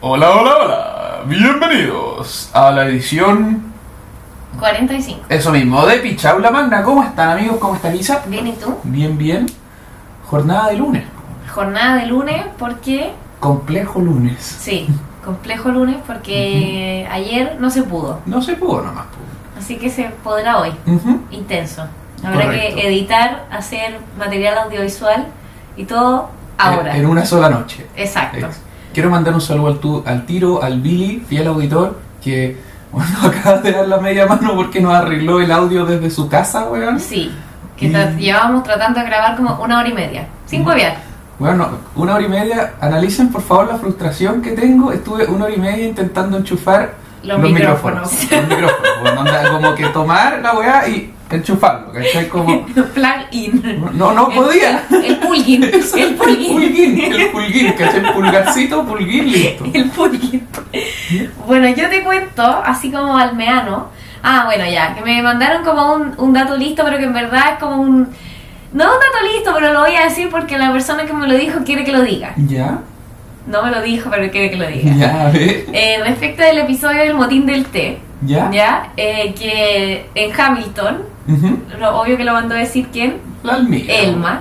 Hola, hola, hola. Bienvenidos a la edición. 45. Eso mismo, de Pichaula Magna. ¿Cómo están, amigos? ¿Cómo está Lisa? Bien, ¿y tú? Bien, bien. Jornada de lunes. Jornada de lunes porque, Complejo lunes. sí, complejo lunes porque ayer no se pudo. No se pudo nomás. Así que se podrá hoy. Intenso. Habrá Correcto. que editar, hacer material audiovisual y todo ahora. En, en una sola noche. Exacto. Ex. Quiero mandar un saludo al, tu- al tiro, al Billy, fiel auditor, que bueno, acaba de dar la media mano porque nos arregló el audio desde su casa, weón. Sí, que Y- llevábamos tratando de grabar como una hora y media. Sin huevear. Bueno, una hora y media. Analicen por favor la frustración que tengo. Estuve una hora y media intentando enchufar Los micrófonos. Los micrófonos. Bueno, onda, como que tomar la weá y enchufarlo, ¿cachai? Como. Plug in. No, no podía. El, el plugin. Eso, El plugin. pulguín, el ¿cachai? El pulgarcito, pulguín, listo. El plugin. Bueno, yo te cuento, así como almeano. Ah, bueno, ya, que me mandaron como un, un dato listo, pero que en verdad es como un. No un dato listo, pero lo voy a decir porque la persona que me lo dijo quiere que lo diga. ¿Ya? No me lo dijo, pero quiere que lo diga. ¿Ya? A ver. Eh, respecto del episodio del motín del té, ¿Ya? ¿ya? Eh, que en Hamilton, Lo, obvio que lo mandó a decir quién, La. Elma.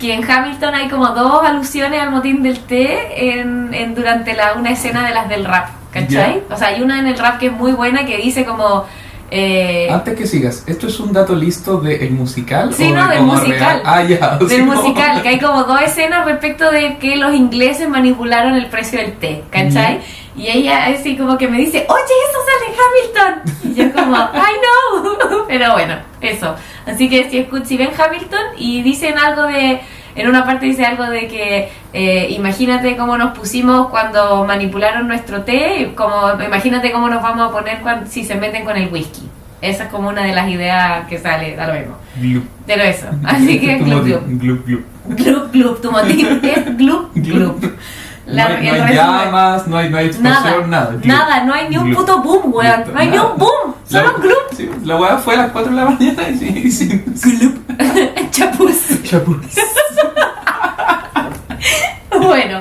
En Hamilton hay como dos alusiones al motín del té en, en- durante la, una escena de las del rap, ¿cachai? O sea, hay una en el rap que es muy buena que dice como... eh, Antes que sigas, ¿esto es un dato listo del musical? Sí, o no, de del musical. real? Ah, ya. del musical, que hay como dos escenas respecto de que los ingleses manipularon el precio del té, ¿cachai? Y ella así como que me dice, oye, eso sale en Hamilton. Y yo como, I know. Pero bueno, eso. Así que si, escu- si ven Hamilton y dicen algo de, en una parte dice algo de que, eh, imagínate cómo nos pusimos cuando manipularon nuestro té, como imagínate cómo nos vamos a poner cuando, si se meten con el whisky. Esa es como una de las ideas que sale, da lo mismo. Glup. Pero eso, así que Tu glup glup. glup, glup. Glup, glup, tu motín es glup, glup. La- no hay, no hay llamas, no hay, no hay Nada, explosión, nada. Glup. nada, no hay ni un Glup. puto boom, weón. No hay ni nada. un boom, La- solo glup. sí, la weá fue a las 4 de la mañana y sí, sí. Glup. Chapuz. Chapuz. Bueno,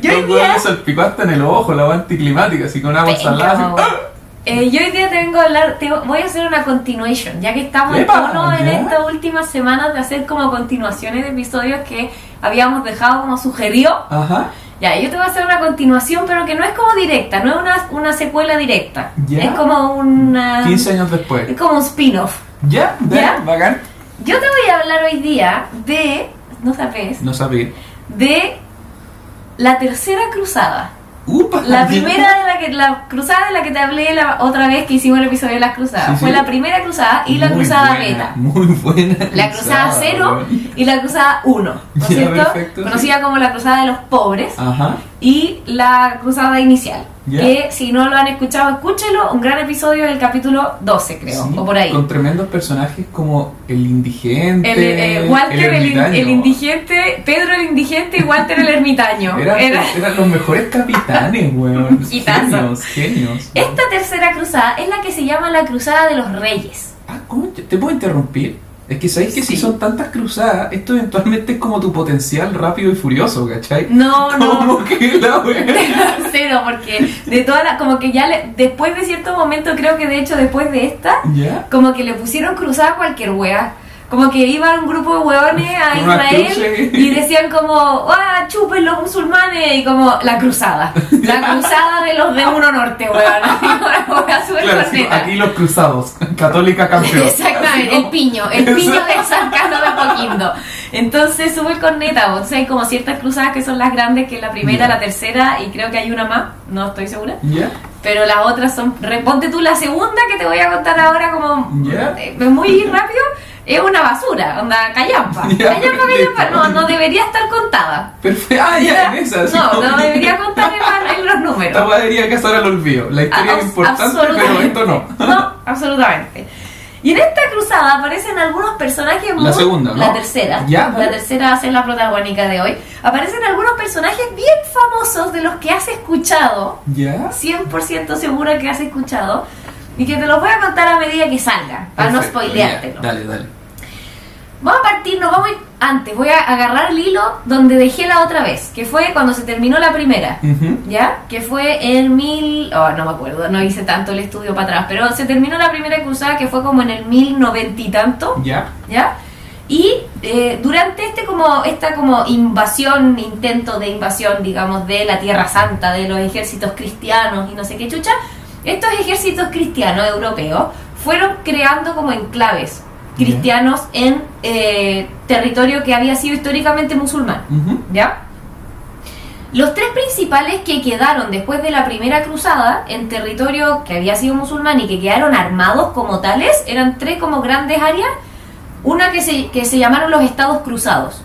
yo hoy día. hasta en el ojo, la anticlimática, así con agua salada. así. ¡ah! Eh, yo hoy día tengo hablar, te- voy a hacer una continuation, ya que estamos en tono en estas últimas semanas de hacer como continuaciones de episodios que habíamos dejado como sugerido. Ajá. Ya, yo te voy a hacer una continuación, pero que no es como directa, no es una, una secuela directa. Ya. Es como una. 15 años después. Es como un spin-off. Ya, ¿Ya? ya, bacán. Yo te voy a hablar hoy día de. No sabes. No sabía. De. La tercera cruzada. Upa, La primera de la que. La cruzada de la que te hablé la otra vez que hicimos el episodio de las cruzadas. Sí, sí. Fue la primera cruzada y la Muy cruzada buena, beta. Muy buena. La cruzada cero y la cruzada 1, ¿no es cierto? perfecto, Conocida como la cruzada de los pobres. Ajá. Y la cruzada inicial. Ya. Que si no lo han escuchado, escúchelo. Un gran episodio del capítulo 12, creo, Sí, o por ahí. Con tremendos personajes como el indigente. El, eh, Walter, el, ermitaño. el indigente, Pedro el indigente y Walter el ermitaño. Eran, Era- eran los mejores capitanes, weón. Genios, genios. Esta tercera cruzada es la que se llama la Cruzada de los Reyes. Ah, ¿cómo te, te puedo interrumpir? Es que sabéis que si son tantas cruzadas, esto eventualmente es como tu potencial rápido y furioso, ¿cachai? No, no, Como que la cero, porque de todas las, como que ya le- después de cierto momento, creo que de hecho después de esta, ¿Ya? como que le pusieron cruzada a cualquier wea. Como que iba un grupo de hueones a Israel y decían como, ¡ah, chupen los musulmanes! Y como, la cruzada. La cruzada de los de Uno Norte, súper Claro, sí, aquí los cruzados. Católica campeón. Exactamente, el piño, el piño de San Carlos de Apoquindo. Entonces, súper corneta, o sea, hay como ciertas cruzadas que son las grandes, que es la primera, Ya. la tercera, y creo que hay una más, no estoy segura. ¿Ya? Pero las otras son. Responde tú la segunda que te voy a contar ahora, como. Ya. eh, muy rápido. Es una basura, onda callampa. Ya, callampa, perfecto. callampa. No, no debería estar contada. Perfecto. Ah, ya, en esa. No, no debería contar en, los Esta números. weá debería casar al olvido. La historia es importante, pero esto no. No, absolutamente. Y en esta cruzada aparecen algunos personajes muy... La segunda, ¿no? La tercera. Ya, La tercera va a ser la protagónica de hoy. Aparecen algunos personajes bien famosos de los que has escuchado. ¿Ya? 100% segura que has escuchado. Y que te los voy a contar a medida que salgan. Para no Perfecto, spoileártelo. ya, Dale, dale. Vamos a partir, nos vamos a ir antes, voy a agarrar el hilo donde dejé la otra vez, que fue cuando se terminó la primera. Ujú. ¿Ya? Que fue en mil... Oh, no me acuerdo, no hice tanto el estudio para atrás, pero se terminó la primera cruzada que fue como en el mil noventa y tanto, Ya. ¿ya? Y eh, durante este como esta como invasión, intento de invasión, digamos, de la Tierra Santa, de los ejércitos cristianos y no sé qué chucha, estos ejércitos cristianos europeos fueron creando como enclaves cristianos en eh, territorio que había sido históricamente musulmán. ¿ya? Los tres principales que quedaron después de la primera cruzada en territorio que había sido musulmán y que quedaron armados como tales eran tres como grandes áreas. Una que se, que se llamaron los estados cruzados,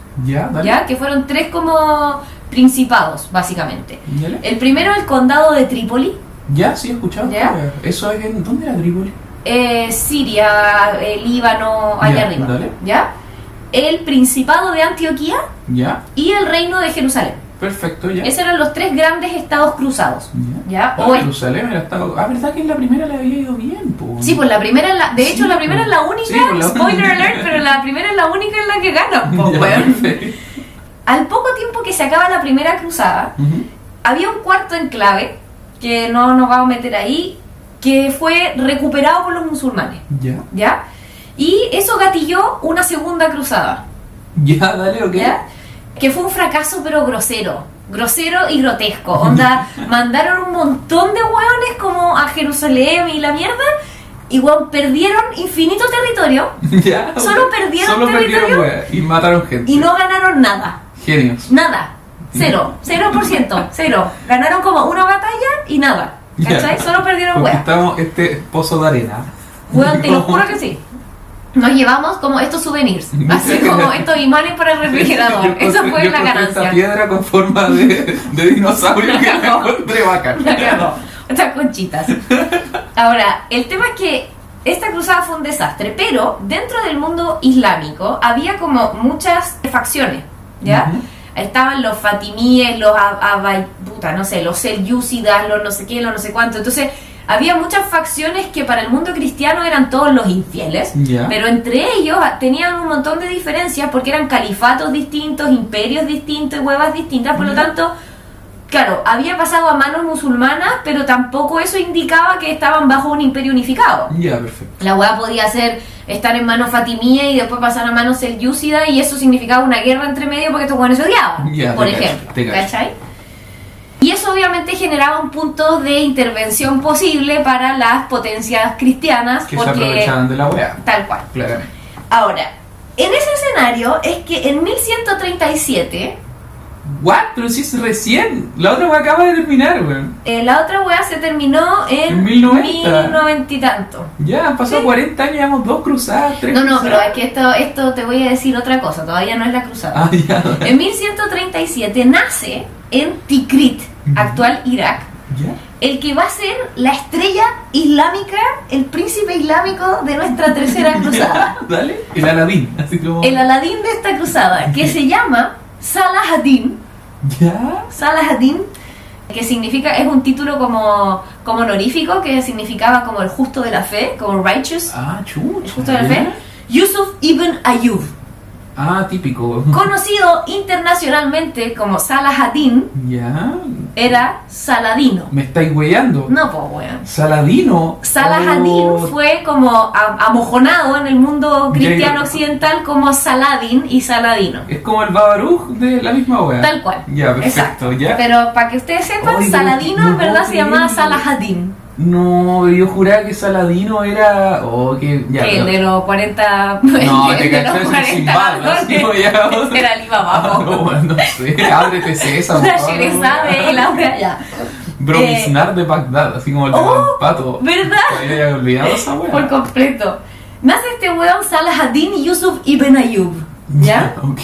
Ya. Que fueron tres como principados, básicamente. El primero, el condado de Trípoli, Ya, sí, he escuchado. ¿Ya? Eso es en. ¿Dónde era Trípoli? eh, Siria, eh, Líbano, allá Ya, arriba, dale. ¿ya? El principado de Antioquía Ya. y el reino de Jerusalén. Perfecto, ya. Esos eran los tres grandes estados cruzados. ¿Ya? Oh, O el- Jerusalén era estado. Ah, ¿verdad que en la primera le había ido bien? Po? Sí, pues la primera la, de hecho Sí, la primera es la única, Sí, pues la spoiler única. alert, pero la primera es la única en la que gana, po, Ya. Al poco tiempo que se acaba la primera cruzada, había un cuarto enclave, que no nos vamos a meter ahí, que fue recuperado por los musulmanes, Ya. ¿ya? Y eso gatilló una segunda cruzada, Ya, dale, ok. ¿ya? Que fue un fracaso pero grosero, grosero y grotesco. Onda, mandaron un montón de hueones como a Jerusalén y la mierda, y weón, perdieron infinito territorio Ya, Solo perdieron Solo territorio perdieron y mataron gente. y no ganaron nada. Genios. Nada. Cero. Cero por ciento. Cero. Ganaron como una batalla y nada. ¿Cachai? Ya. Solo perdieron hueá. Conquistamos este pozo de arena. Weón, te lo juro que sí. Nos llevamos como estos souvenirs. Así como estos imanes para el refrigerador. Encontré- fue yo la encontré Esta ganancia. piedra con forma de, de dinosaurio que encontré bacán. La cagó. Estas conchitas. Ahora, el tema es que esta cruzada fue un desastre, pero dentro del mundo islámico había como muchas facciones, ¿ya? Ujú. Estaban los fatimíes, los ab- abay- puta, no sé, los selyúcidas, los no sé qué, los no sé cuánto. Entonces, había muchas facciones que para el mundo cristiano eran todos los infieles, pero entre ellos tenían un montón de diferencias porque eran califatos distintos, imperios distintos y huevas distintas, por lo tanto, claro, había pasado a manos musulmanas, pero tampoco eso indicaba que estaban bajo un imperio unificado. Ya, perfecto. La hueá podía ser estar en manos fatimíes y después pasar a manos selyúcidas y eso significaba una guerra entre medio porque estos hueones se odiaban, Ya, por ejemplo. cacho. ¿Cachai? Y eso obviamente generaba un punto de intervención posible para las potencias cristianas Que se porque aprovechaban de la wea. tal cual. Claramente. Ahora, en ese escenario es que en 1137 ¿What? Pero si es recién. La otra wea acaba de terminar, weón. eh, la otra hueá se terminó en En 1090. 1090 y tanto. Ya, han pasado Sí. 40 años, llevamos dos cruzadas, tres No, no, pero cruzadas. es que esto, esto te voy a decir otra cosa, todavía no es la cruzada. Ah, ya. En 1137 nace en Tikrit, actual Irak, ¿Ya? el que va a ser la estrella islámica, el príncipe islámico de nuestra tercera cruzada. Dale. El Aladín, así como. El Aladín de esta cruzada, que se llama Salahaddin. ¿Ya? Salahaddin, que significa, es un título como, como honorífico, que significaba como el justo de la fe, como righteous, Ah, chucha. el justo de la fe. Yusuf ibn Ayub, Ah, típico. conocido internacionalmente como Salahaddin, Ya. era Saladino. Me estáis weyando. No, pues, weón. Saladino. Saladin Oh, fue como amojonado en el mundo cristiano Ya, occidental como Saladin y Saladino. Es como el Babaruj de la misma wea. Tal cual. Ya, perfecto, Exacto. ya. Pero para que ustedes sepan, Oye, Saladino no en verdad se llamaba creerlo. No, yo juraba que Saladino era. Oh, que. Ya, que pero- de los 40. No, de te cachas, es 40 Sinbad, así como ya. ladrones. Era Alibaba. po. No, no sé, ábrete César. Favor. Sherezade y la otra ya. Bromiznar de Bagdad, así como el de Oh, Pato. ¿verdad? Me había olvidado esa wea. Por completo. Nace este weón Salahadin Yusuf Ibn Ayub. ¿Ya? Ok.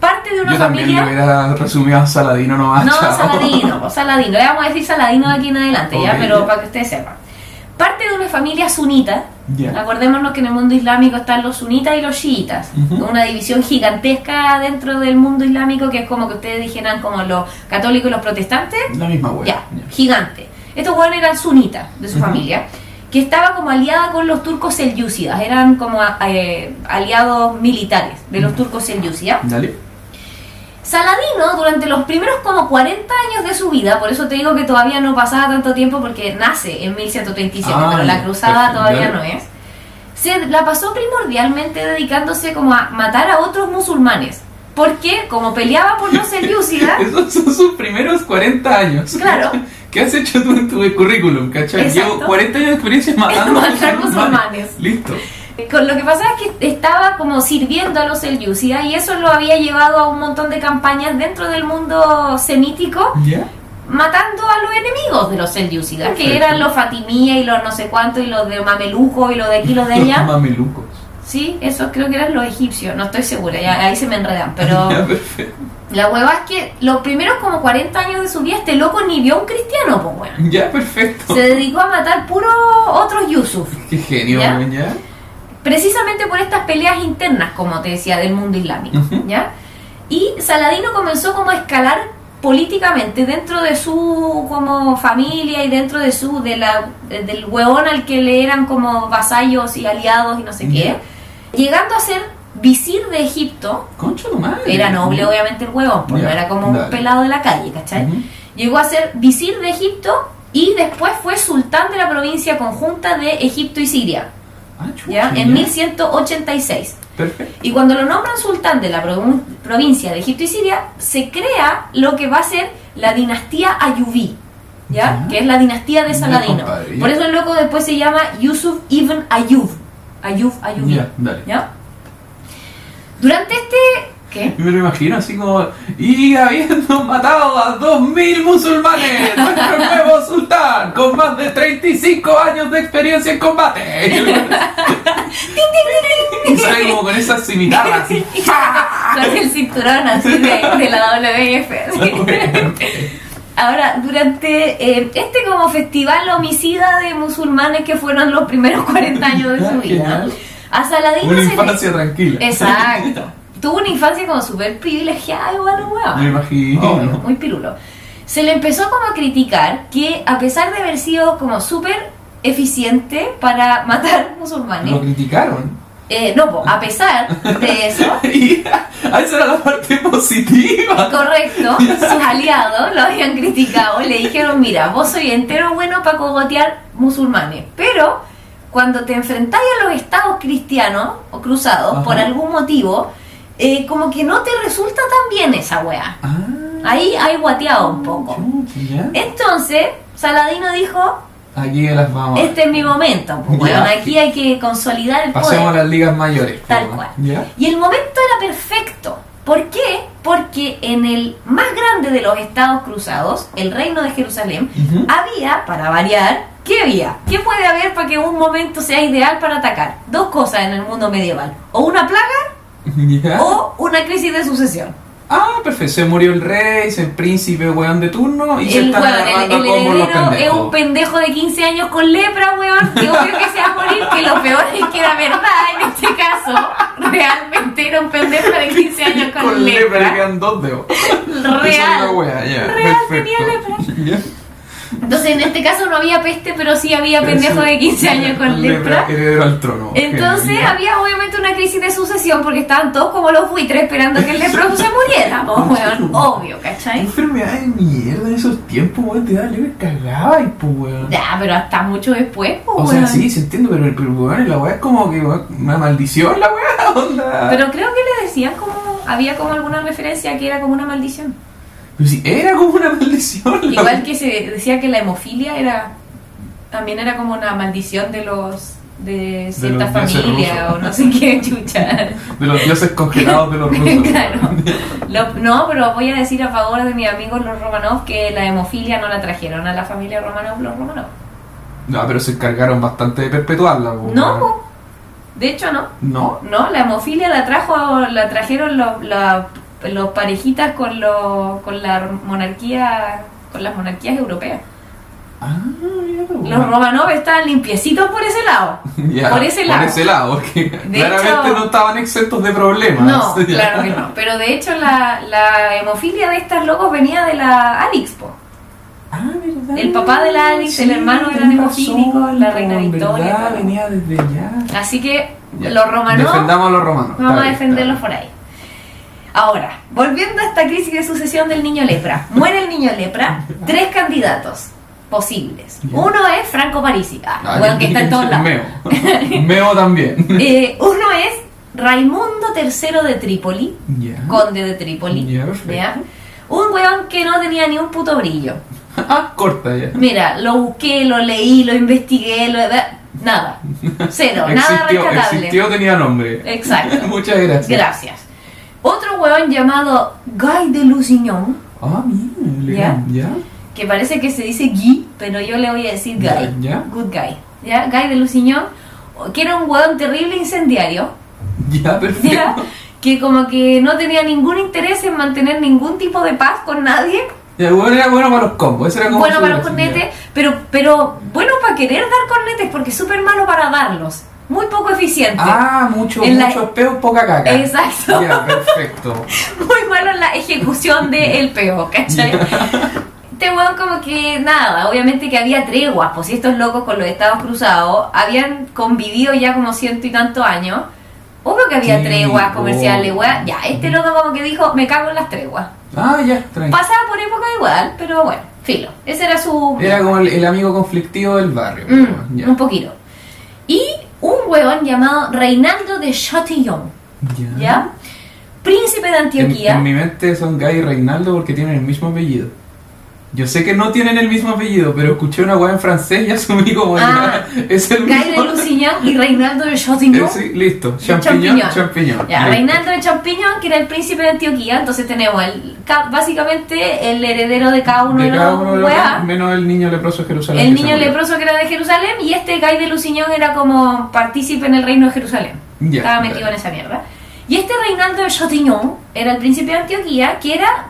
Parte de una Yo también familia. lo hubiera resumido a Saladino nomás. No, chao. Saladino, pues, Saladino. Le vamos a decir Saladino de aquí en adelante, ¿ya? Ok, Pero ya. para que ustedes sepan. Parte de una familia sunita. Ya. Acordémonos que en el mundo islámico están los sunitas y los chiitas. Ujú. Una división gigantesca dentro del mundo islámico que es como que ustedes dijeran como los católicos y los protestantes. La misma. Ya, gigante. Estos hueones eran sunitas de su familia. que estaba como aliada con los turcos selyúcidas, eran como eh, aliados militares de los turcos selyúcidas. Dale. Saladino, durante los primeros como 40 años de su vida, por eso te digo que todavía no pasaba tanto tiempo porque nace en 1137, Ah, pero la cruzada todavía no es, se la pasó primordialmente dedicándose como a matar a otros musulmanes. Porque como peleaba por los selyúcidas, Esos son sus primeros 40 años. Claro. ¿Qué has hecho tú en tu currículum? ¿Cachai? Exacto. Llevo 40 años de experiencia matando Matar musulmanes. Listo. Con lo que pasa es que estaba como sirviendo a los selyúcidas y eso lo había llevado a un montón de campañas dentro del mundo semítico, ¿Ya? matando a los enemigos de los selyúcidas, que eran los fatimíes y los no sé cuánto, y los de mameluco y los de aquí y los de allá. Mamelucos. Sí, esos creo que eran los egipcios, no estoy segura, ya, ahí se me enredan, pero la hueva es que los primeros como 40 años de su vida este loco ni vio a un cristiano, pues bueno. Ya, perfecto. Se dedicó a matar puros otros Yusuf. Qué genio, ¿Ya? weón, ¿ya? Precisamente por estas peleas internas, como te decía, del mundo islámico. ¿ya? Y Saladino comenzó como a escalar políticamente dentro de su como familia y dentro de su de la del hueón al que le eran como vasallos y aliados y no sé qué, llegando a ser visir de Egipto. Concha madre. Era noble obviamente el huevón, porque era como un pelado de la calle, ¿cachai? Llegó a ser visir de Egipto y después fue sultán de la provincia conjunta de Egipto y Siria. Ah, chucha, ¿ya? En 1186. Perfecto. Y cuando lo nombran sultán de la provi- provincia de Egipto y Siria, se crea lo que va a ser la dinastía Ayubí, ¿ya? Ya. Que es la dinastía de Saladino. Por eso el loco después se llama Yusuf ibn Ayub. Ayub, Ayubí. Ya, dale. ¿ya? Durante este... ¿Qué? Me lo imagino así como. Y habiendo matado a 2.000 musulmanes, nuestro nuevo sultán, con más de 35 años de experiencia en combate. y sale como con esas cimitarras así. Con el cinturón así de, de la WF. Ahora, durante eh, este como festival homicida de musulmanes que fueron los primeros 40 años de su vida, a Saladino Una se le- infancia tranquila. Exacto. Tuvo una infancia como súper privilegiada igual, weón. Me imagino. Obvio, muy pirulo. Se le empezó como a criticar que a pesar de haber sido como súper eficiente para matar musulmanes, Lo criticaron. eh, no, po, a pesar de eso, ah, esa era la parte positiva. correcto, sus aliados lo habían criticado y le dijeron, mira, vos soy entero bueno para cogotear musulmanes, pero cuando te enfrentáis a los estados cristianos o cruzados, Ajá. por algún motivo, eh, como que no te resulta tan bien esa weá. Ah, Ahí hay guateado un poco. ya. Entonces, Saladino dijo, Aquí las vamos. a este es mi momento, pues, Ya. weón, aquí hay que consolidar el Pasemos a poder. las ligas mayores. Tal po, cual. ¿Ya? Y el momento era perfecto. ¿Por qué? Porque en el más grande de los estados cruzados, el reino de Jerusalén, Ujú. había, para variar, ¿qué había? ¿Qué puede haber para que un momento sea ideal para atacar? Dos cosas en el mundo medieval. O una plaga ¿Ya? o una crisis de sucesión. Ah, perfecto. Se murió el rey, el príncipe, weón de turno y se El, están weón, el, el combos los heredero es un pendejo de 15 años con lepra, weón. Que obvio que se va a morir, que lo peor es que era verdad en este caso. Realmente era un pendejo de 15 años con, Con lepra, le lepra. quedan dos dedos. La Real. wea, ya. Real perfecto. tenía Ya. Entonces en este caso no había peste, pero sí había pendejo de 15 años con lepra. Heredero al trono. Entonces había obviamente una crisis de sucesión porque estaban todos como los buitres esperando que el leproso se muriera, weón. Obvio, ¿cachai? enfermedad de mierda en esos tiempos, weón. Te da lepra cagaba y pues, weón. Ya, pero hasta mucho después, po, O sea, weón. sí, se entiende, pero, pero weón, la weá es como que weón, una maldición, la weá, onda. Pero creo que le decían como. Había como alguna referencia que era como una maldición. Pero si era como una maldición. Igual que se decía que la hemofilia era. También era como una maldición de los. de cierta familia rusos. o no sé qué chucha. De los dioses congelados de los rusos. claro. Lo- no, pero voy a decir a favor de mis amigos los Romanov que la hemofilia no la trajeron a la familia Romanov los Romanov. No, pero se encargaron bastante de perpetuarla. po, No, de hecho no. ¿No? No, la hemofilia la trajo, la trajeron los, la- los parejitas con, los con la monarquía, con las monarquías europeas. Ah, Los. Romanov estaban limpiecitos por ese lado. Por ese lado. Por ese lado, porque De claramente hecho- no estaban exentos de problemas. No, claro que no. Pero de hecho la, la hemofilia de estas locos venía de la Alix, po. Ah, verdad. El papá de la Alice, el hermano eran hemofílicos, la reina Victoria, venía desde allá. Así que los romanos Defendamos a los romanos. vamos a defenderlos por ahí. Ahora, volviendo a esta crisis de sucesión del niño lepra. Muere el niño lepra, tres candidatos posibles. Uno es Franco Parisi, ah, bien. Ah, bueno, que está en todos lados. Meo. Meo también. Eh, uno es Raimundo III de Trípoli, conde de Trípoli. ¿ya? Un weón que no tenía ni un puto brillo. Ah, corta ya. Mira, lo busqué, lo leí, lo investigué, lo... nada. Cero, nada rescatable. existió, tenía nombre. Exacto. Muchas gracias. Gracias. Otro weón llamado Guy de Lusignan, Ah, mira, Ya. ya. que parece que se dice Guy, pero yo le voy a decir Guy. Ya. Good Guy. ¿Ya? Guy de Lusignan, que era un weón terrible incendiario, Ya, perfecto. ¿ya? que como que no tenía ningún interés en mantener ningún tipo de paz con nadie, Ya, bueno, era bueno para los combos. Era como bueno para los cornetes, pero, pero bueno para querer dar cornetes porque es súper malo para darlos, muy poco eficiente. Ah, mucho, En la- muchos peos, poca caca. Exacto. Perfecto. muy malo en la ejecución del peo, ¿cachai? Este weón como que nada, obviamente que había treguas, pues si estos locos con los estados cruzados habían convivido ya como ciento y tantos años, obvio que había Sí, treguas comerciales, obvio. weón, ya, este loco como que dijo, me cago en las treguas. Ah, ya, tranquilo. Pasaba por época igual, pero bueno, filo, ese era su... Era como el, el amigo conflictivo del barrio. Mm, un poquito. Y un llamado Reinaldo de Chatillon, Ya. ¿ya? Príncipe de En, Antioquía. en mi mente son Guy y Reinaldo porque tienen el mismo apellido. Yo sé que no tienen el mismo apellido, pero escuché una weá en francés y asumí como Ah, ya, es el Guy mismo. de Lusignan y Reinaldo de Chatillon. Eh, sí, listo. De Champiñón, champiñón. Ya, Listo. Reinaldo de Champiñón, que era el príncipe de Antioquía, entonces tenemos el, ca- básicamente el heredero de cada uno de, cada uno de los menos el niño leproso de Jerusalén. El niño leproso que era de Jerusalén y este Guy de Lusignan era como partícipe en el reino de Jerusalén. Estaba metido en esa mierda. Y este Reinaldo de Chatillon era el príncipe de Antioquía, que era.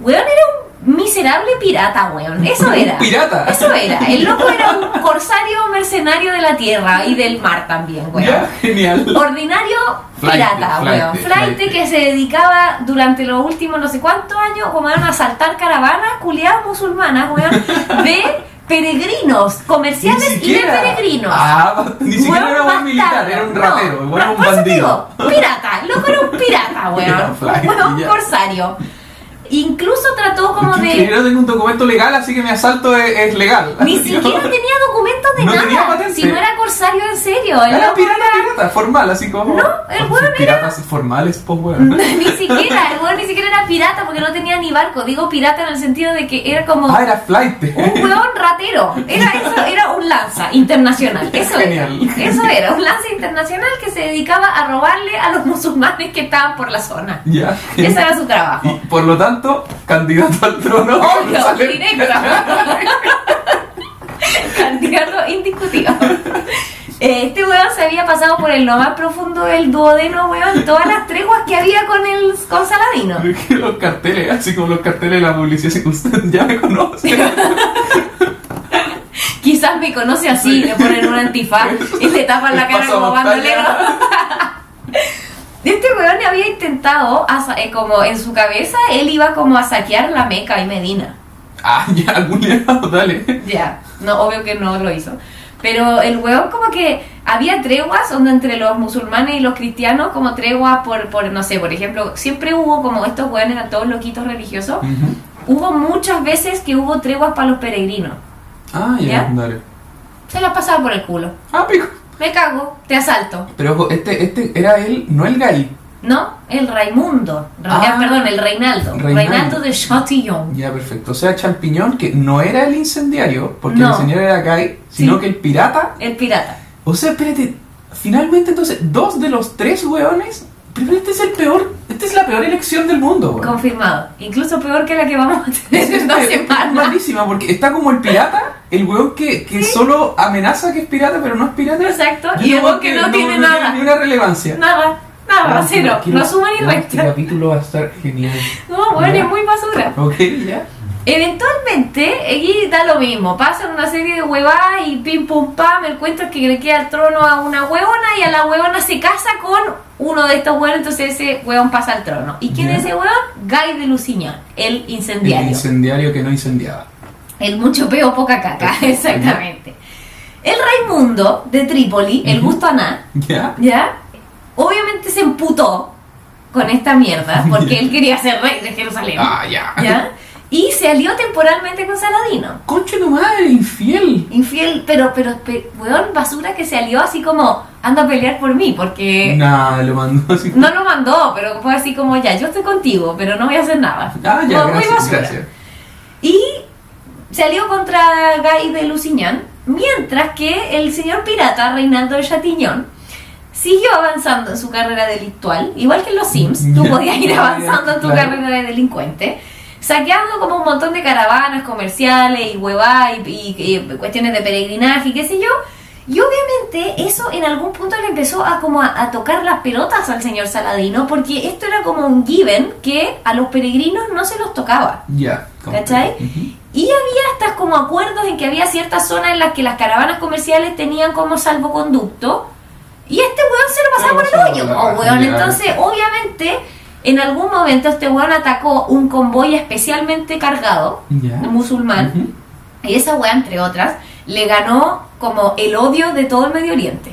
Weón, era un miserable pirata, weón. Eso Un era. pirata. Eso era. El loco era un corsario mercenario de la tierra y del mar también, weón. Ya, genial. Ordinario pirata, flaite, weón. Flaite. que se dedicaba durante los últimos no sé cuántos años como a asaltar caravanas culiadas musulmanas, weón, de peregrinos, comerciales y de peregrinos. Ah, ni siquiera Weón era un bastardo. militar, era un ratero, No, igual era un por eso bandido. digo, pirata, el loco era un pirata, weón. flight, weón, ya. corsario. Incluso trató como de. Yo no tengo un documento legal, así que mi asalto es, es legal. Ni siquiera tenía documentos de No tenía nada. patente. Si no era corsario en serio. Era pirata, era- pirata, formal, así como. No, el weón era- piratas formales, pues weón. ni siquiera, el weón ni siquiera era pirata porque no tenía ni barco. Digo pirata en el sentido de que era como Ah, era flight. un weón ratero. Era eso, era un lanza internacional. Eso Genial. era. Eso era, un lanza internacional que se dedicaba a robarle a los musulmanes que estaban por la zona. Ya. Ese era su trabajo. Y por lo tanto, candidato al trono. Obvio, directo. Candidato indiscutido. Eh, Este weón se había pasado por el lo más profundo del duodeno, weón, todas las treguas que había con el con Saladino. Que los carteles, así como los carteles de la publicidad, si usted ya me conoce. Quizás me conoce así, le ponen un antifaz y le tapan la cara como bandolero. Este weón había intentado, eh, como en su cabeza, él iba como a saquear la Meca y Medina. Ah, ya, algún legado, dale. Ya, no, obvio que no lo hizo. Pero el weón como que había treguas donde entre los musulmanes y los cristianos, como treguas por, por, no sé, por ejemplo, siempre hubo como estos weones eran todos loquitos religiosos, hubo muchas veces que hubo treguas para los peregrinos. Ah, ya, ¿Ya? dale. Se las pasaba por el culo. Ah, pico. Me cago, te asalto. Pero ojo, este, este era él, no el gay. No, el Raimundo. Ra- Ah. eh, perdón, el Reinaldo. Reinaldo. Reinaldo de Chatillon. Ya, perfecto. O sea, Champiñón, que no era el incendiario, porque No. el incendiario era gay, sino Sí. que el pirata. El pirata. O sea, espérate, finalmente entonces, dos de los tres hueones. Pero este es el peor, esta es la peor elección del mundo, weón. Confirmado. Incluso peor que la que vamos a tener en dos Es semanas. malísima porque está como el pirata, el hueón que, que solo amenaza que es pirata, pero no es pirata. Exacto, Y el hueón que no tiene nada. ni una relevancia. Nada, nada, cero. quiero- No suma ni oh, Este resta. capítulo va a estar genial. No, bueno, es muy basura. Ok, ya. Eventualmente, aquí da lo mismo. Pasan una serie de huevadas y pim pum pam. El cuento es que le queda el trono a una huevona y a la huevona se casa con uno de estos hueones. Entonces ese hueón pasa al trono. ¿Y quién es ese hueón? Guy de Lusignan, el El incendiario. incendiario que no incendiaba. El mucho peo, poca caca, exactamente. El Raimundo de Trípoli, el gusto a nada, ¿Ya? ¿ya? Obviamente se emputó con esta mierda porque él quería ser rey de Jerusalén. Ah, ya. Y se alió temporalmente con Saladino. Concha tu madre, infiel. Infiel, pero, pero, pe- weón, basura que se alió así como, anda a pelear por mí, porque Nada, lo mandó así. no lo mandó, pero fue así como, ya, yo estoy contigo, pero no voy a hacer nada. Ah, ya, Muy- muy gracias, basura. gracias. Y se alió contra Guy de Lusignan, mientras que el señor pirata Reinaldo de Chatillon siguió avanzando en su carrera delictual, igual que en los Sims, tú podías ir avanzando en tu claro. carrera de delincuente, saqueando como un montón de caravanas comerciales y huevá y, y- y cuestiones de peregrinaje y qué sé yo. Y obviamente eso en algún punto le empezó a como a, a tocar las pelotas al señor Saladino, porque esto era como un given que a los peregrinos no se los tocaba. Ya. ¿Cachai? Ujú. Y había hasta como acuerdos en que había ciertas zonas en las que las caravanas comerciales tenían como salvoconducto. Y este weón se lo pasaba por el hoyo, po, weón. Entonces, obviamente, en algún momento este weón atacó un convoy especialmente cargado, Ya. musulmán. Y esa weá, entre otras, le ganó como el odio de todo el Medio Oriente.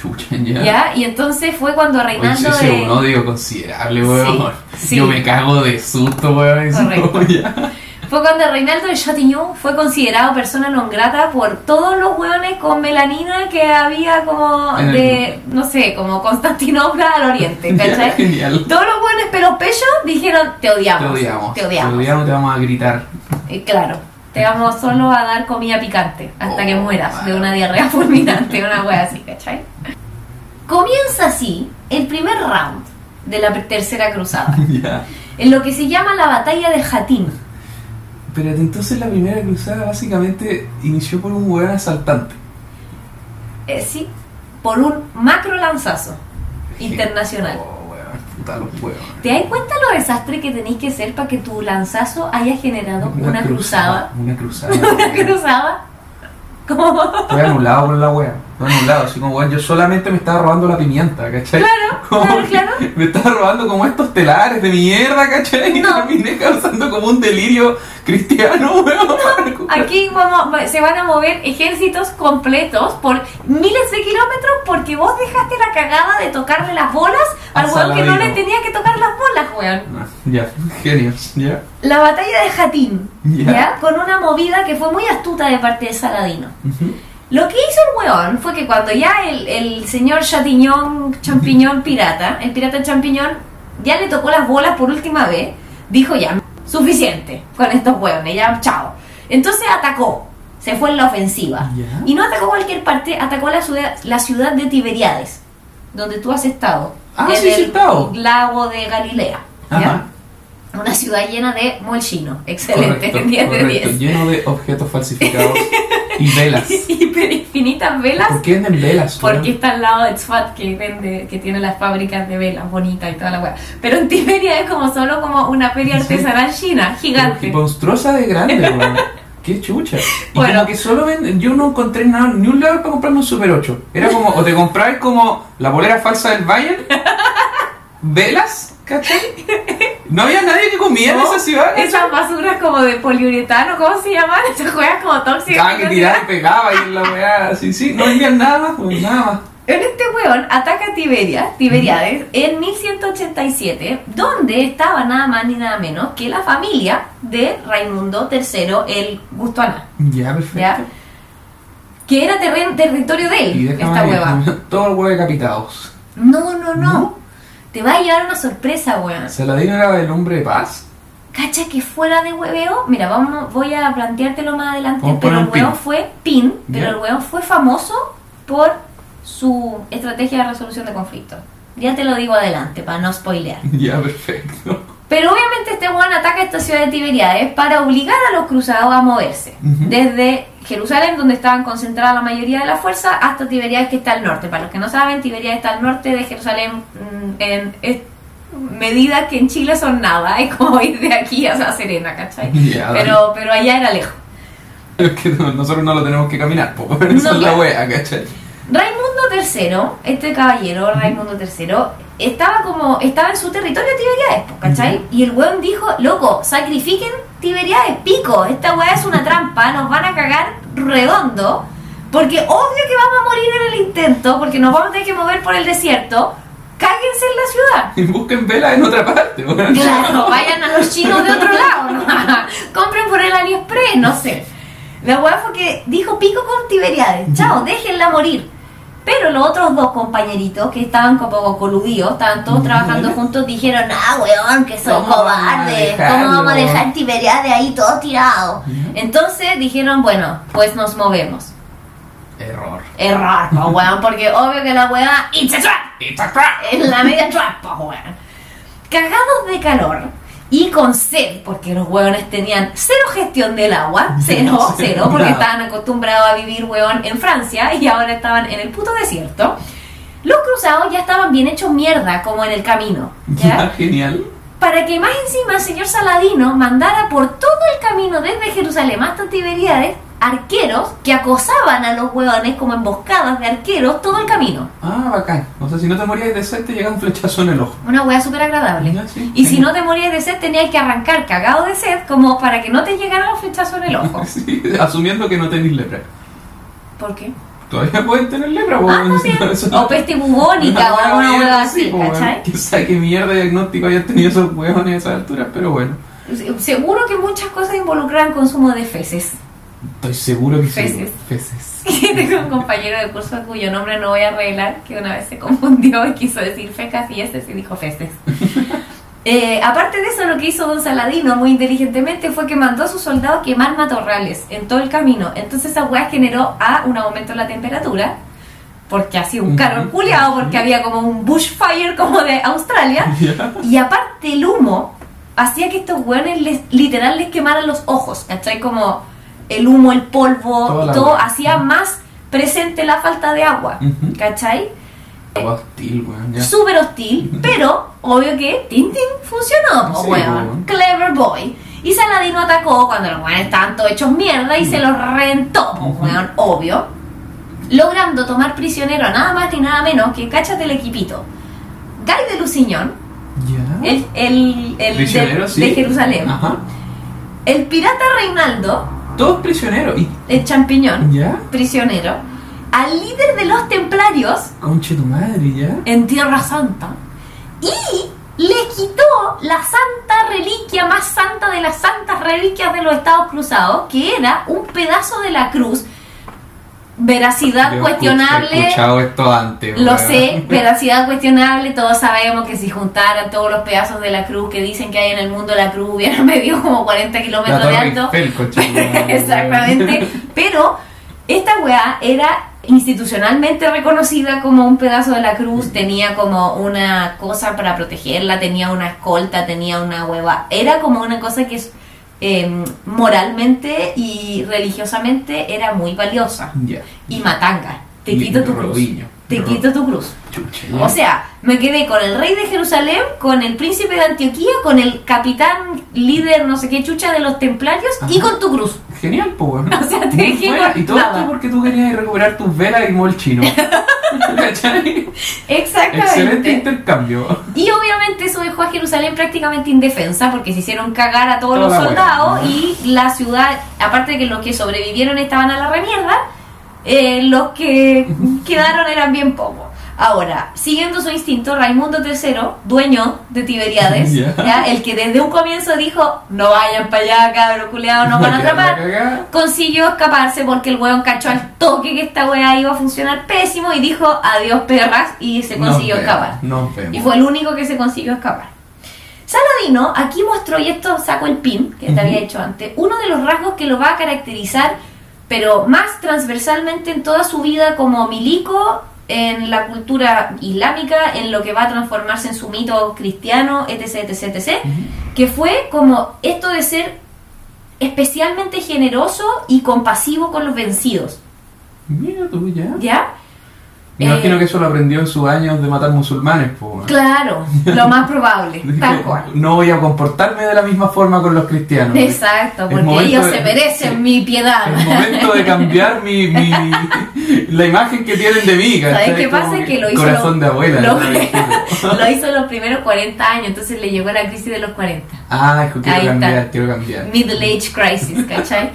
Chucha, ya. ¿Ya? Y entonces fue cuando Oye, es de... un odio considerable, weón. sí. Yo me cago de susto, weón. Correcto. ya. Fue cuando Reinaldo de Chatillon fue considerado persona non grata por todos los hueones con melanina que había como de, no sé, como Constantinopla al oriente, ¿cachai? genial. Todos los hueones pelos pechos dijeron, te Te odiamos. odiamos. Te odiamos. Te odiamos, te vamos a gritar. Y claro, te vamos solo a dar comida picante hasta Oh, que mueras de una diarrea fulminante, una wea así, ¿cachai? Comienza así el primer round de la tercera cruzada, ya. en lo que se llama la batalla de Jatín. Pero entonces la primera cruzada básicamente inició por un weón asaltante. Eh, sí, por un macro lanzazo internacional. Oh, weón, puta los huevos. ¿Te das cuenta lo desastre que tenéis que ser para que tu lanzazo haya generado una, cruzada? Una cruzada. Una cruzada. ¿Cómo? Estoy anulado por la wea. Estoy anulado. Así como, yo solamente me estaba robando la pimienta, ¿cachai? Claro, Como claro, claro. Me estaba robando como estos telares de mierda, ¿cachai? Y No. terminé causando como un delirio cristiano, weón. Aquí vamos, se van a mover ejércitos completos por miles de kilómetros porque vos dejaste la cagada de tocarle las bolas al weón que no le tenía que tocar las bolas, weón. Ah, Ya, genios, ya. La batalla de Jatín, Ya. ¿ya? Con una movida que fue muy astuta de parte de Saladino. Ujú. Lo que hizo el weón fue que cuando ya el, el señor Chatiñón, champiñón pirata, el pirata champiñón, ya le tocó las bolas por última vez, dijo ya, suficiente con estos weones, ya, chao. Entonces atacó, se fue en la ofensiva. Y no atacó cualquier parte, atacó la ciudad, la ciudad de Tiberiades, donde tú has estado. Ah, en sí, el estado. lago de Galilea. Una ciudad llena de molchino. Excelente, Correcto, 10 de correcto. 10. Lleno de objetos falsificados y velas. y infinitas velas ¿Por qué venden velas? Porque weón? está al lado de Tzfat que vende, que tiene las fábricas de velas bonitas y toda la weá. Pero en Tiberia es como solo como una feria Sí. artesanal china, Pero gigante. que monstruosa de grande, weón. Qué chucha. Y Bueno. como que solo venden, yo no encontré nada, ni un lugar para comprarme un Super 8. Era como, o te comprabas como la polera falsa del Bayern, velas, ¿cachai? No había nadie que comiera en esa ciudad. Esas basuras como de poliuretano, ¿cómo se llaman? Esas juegas como tóxicas. Cada que tiraba y pegaba y en la weá, sí, sí, no vendían nada más, weón, nada más. En este weón ataca Tiberia, Tiberiades, en 1187, donde estaba nada más ni nada menos que la familia de Raimundo III el Gustuana, Ya, perfecto. ¿ya? Que era terren- territorio de él, esta hueva. Todo el huevo decapitados. No, no, no, ¿No? Te va a llevar una sorpresa, weón. Saladino era el hombre de paz. Cacha que fuera de hueveo, mira, vamos, voy a planteártelo más adelante, Vamos pero el weón fue pin, pero el weón fue famoso por su estrategia de resolución de conflictos. Ya te lo digo adelante, para no spoilear. Ya, perfecto. Pero obviamente este weón ataca esta ciudad de Tiberiades para obligar a los cruzados a moverse. Desde Jerusalén, donde estaban concentradas la mayoría de las fuerzas, hasta Tiberiades, que está al norte. Para los que no saben, Tiberiades está al norte de Jerusalén mm, en, es- medidas que en Chile son nada. Es como ir de aquí a Serena, ¿cachai? Pero, pero allá era lejos. Es que no- nosotros no lo tenemos que caminar, po. Esa es la wea, ¿cachai? Raimundo III, este caballero, Raimundo III, estaba como, estaba en su territorio Tiberiades, po, ¿cachai? Y el weón dijo, loco, sacrifiquen Tiberiades, pico, esta weá es una trampa, nos van a cagar redondo, porque obvio que vamos a morir en el intento, porque nos vamos a tener que mover por el desierto, cáguense en la ciudad. Y busquen vela en otra parte, weón. Claro, vayan a los chinos de otro lado, ¿no? compren por el AliExpress, no sé. La weá fue que dijo pico con Tiberiades, chao, déjenla morir. Pero los otros dos compañeritos que estaban como coludidos, estaban todos trabajando juntos, dijeron, ah, weón, que son ¿Cómo vamos a cobardes, ¿cómo vamos a dejar Tiberiades ahí todo tirado? Entonces dijeron, bueno, pues nos movemos. Error. Error, weón, porque obvio que la weá, it's a trap, It's a trap. en la media trap, weón. Cagados de calor y con sed, porque los hueones tenían cero gestión del agua, cero, cero, porque estaban acostumbrados a vivir, hueón, en Francia y ahora estaban en el puto desierto. Los cruzados ya estaban bien hechos mierda, como en el camino, ¿ya? Ya, genial. Para que más encima el señor Saladino mandara por todo el camino desde Jerusalén hasta Tiberíades arqueros que acosaban a los hueones como emboscadas de arqueros todo el camino. Ah, bacán. O sea, si no te morías de sed, te llega un flechazo en el ojo. Una hueá súper agradable. Ya, sí. y si no te morías de sed, tenías que arrancar cagado de sed como para que no te llegara los flechazos en el ojo. Sí, asumiendo que no tenés lepra. ¿Por qué? Todavía pueden tener lepra, Ah, no- O peste bubónica o Una alguna mierda hueá así. ¿cachai? Sabe qué mierda de diagnóstico hayan tenido esos hueones a esas alturas, pero bueno. Seguro que muchas cosas involucran consumo de feces. Estoy seguro que sí. Feces. Feces. Tengo un compañero de curso cuyo nombre no voy a revelar, que una vez se confundió y quiso decir fecas y este sí dijo feces. Eh, aparte de eso, lo que hizo Don Saladino muy inteligentemente fue que mandó a sus soldados quemar matorrales en todo el camino. Entonces esa weá generó A, un aumento en la temperatura, porque hacía un calor Ujú. culiado, porque había como un bushfire como de Australia. Y aparte el humo hacía que estos hueones les, literal les quemaran los ojos, ¿cachai? Como el humo, el polvo, todo hacía más presente la falta de agua. ¿cachai? Agua hostil, weón. Súper hostil, pero obvio que Tintin funcionó, Sí, weón. Clever boy. Y Saladino atacó cuando los weones estaban todos hechos mierda y se los reventó, Ujú. weón, obvio. Logrando tomar prisionero a nada más ni nada menos que, cáchate el equipito, Guy de Luciñón, Ya. el, el, el de, sí. de Jerusalén, Ajá. el pirata Reinaldo, Todos prisioneros. ¿Y el champiñón, ya? prisionero, al líder de los templarios Conche tu madre, ya. en Tierra Santa y le quitó la santa reliquia más santa de las santas reliquias de los Estados Cruzados, que era un pedazo de la cruz. Veracidad Yo He cuestionable. escuchado esto antes. Lo sé, veracidad cuestionable, todos sabemos que si juntaran todos los pedazos de la cruz que dicen que hay en el mundo, la cruz hubiera medido como 40 La kilómetros de alto. Exactamente. Pero esta weá era institucionalmente reconocida como un pedazo de la cruz, tenía como una cosa para protegerla, tenía una escolta, tenía una hueva. Era como una cosa que es eh, moralmente y religiosamente era muy valiosa. Y matanga, te Y quito tu cruz. Te quito tu cruz. Chucha. O sea, me quedé con el rey de Jerusalén, con el príncipe de Antioquía, con el capitán líder no sé qué chucha de los templarios y con tu cruz. Genial, pues, weón. O sea, te Muy dejé buena. con Y todo nada. esto porque tú querías recuperar tus velas y mol chino. ¿Cachai? Excelente Exactamente. intercambio. Y obviamente eso dejó a Jerusalén prácticamente indefensa porque se hicieron cagar a todos Toda los soldados y la ciudad, aparte de que los que sobrevivieron estaban a la remierda, eh, los que quedaron eran bien pocos. Ahora, siguiendo su instinto, Raimundo III, dueño de Tiberiades, el que desde un comienzo dijo, no vayan para allá, cabros culiados, nos van a atrapar, consiguió escaparse porque el weón cachó al toque que esta wea iba a funcionar pésimo y dijo, adiós perras, y se consiguió escapar. Y fue el único que se consiguió escapar. Saladino aquí mostró, y esto saco el pin que te había hecho antes, uno de los rasgos que lo va a caracterizar, pero más transversalmente en toda su vida como milico, en la cultura islámica, en lo que va a transformarse en su mito cristiano, etc, etc, etc, que fue como esto de ser especialmente generoso y compasivo con los vencidos, Mira tú, ya. ¿ya? Me imagino Eh, que eso lo aprendió en sus años de matar musulmanes, pues. Claro, lo más probable, tal cual. No voy a comportarme de la misma forma con los cristianos. Exacto, Es porque ellos de- se merecen mi piedad. Es momento de cambiar mi, mi- la imagen que tienen de mí. ¿Sabes qué pasa? Que lo hizo Corazón lo- de abuela. lo-. Lo hizo en los primeros 40 años, entonces le llegó la crisis de los 40. Ah, dijo, quiero Ahí está. cambiar, quiero cambiar. Middle Age Crisis, ¿cachai?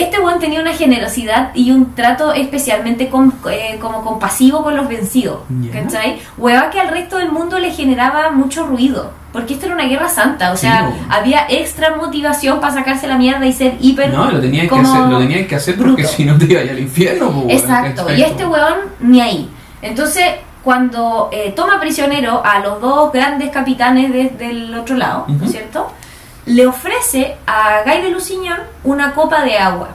Este weón tenía una generosidad y un trato especialmente com- eh, como compasivo con los vencidos, Ya. ¿cachai? Weón que al resto del mundo le generaba mucho ruido, porque esto era una guerra santa, o sea, había extra motivación para sacarse la mierda y ser hiper... No, lo tenías que hacer, lo tenías que hacer porque si no te ibas al infierno, Exacto, ¿cachai? y este weón ni ahí. Entonces, cuando eh, toma prisionero a los dos grandes capitanes de- del otro lado, ¿no es cierto? Le ofrece a Guy de Lusignan una copa de agua.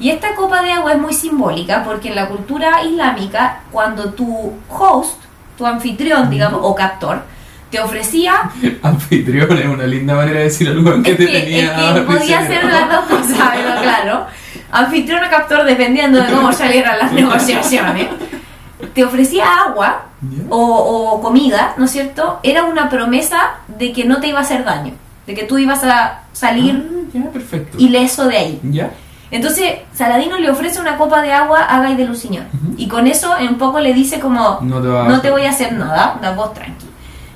Y esta copa de agua es muy simbólica porque en la cultura islámica, cuando tu host, tu anfitrión, digamos, o captor, te ofrecía Anfitrión es una linda manera de decir algo que es te que, tenía. es que podía ser las dos cosas, pero claro. Anfitrión o captor, dependiendo de cómo salieran las negociaciones. Te ofrecía agua o comida, ¿no es cierto? Era una promesa de que no te iba a hacer daño, de que tú ibas a salir Ah, ya, perfecto. ileso de ahí. ¿Ya? Entonces, Saladino le ofrece una copa de agua a Guy de Lusignan. Y con eso, un poco le dice como, No te no voy a hacer nada, da vos tranqui.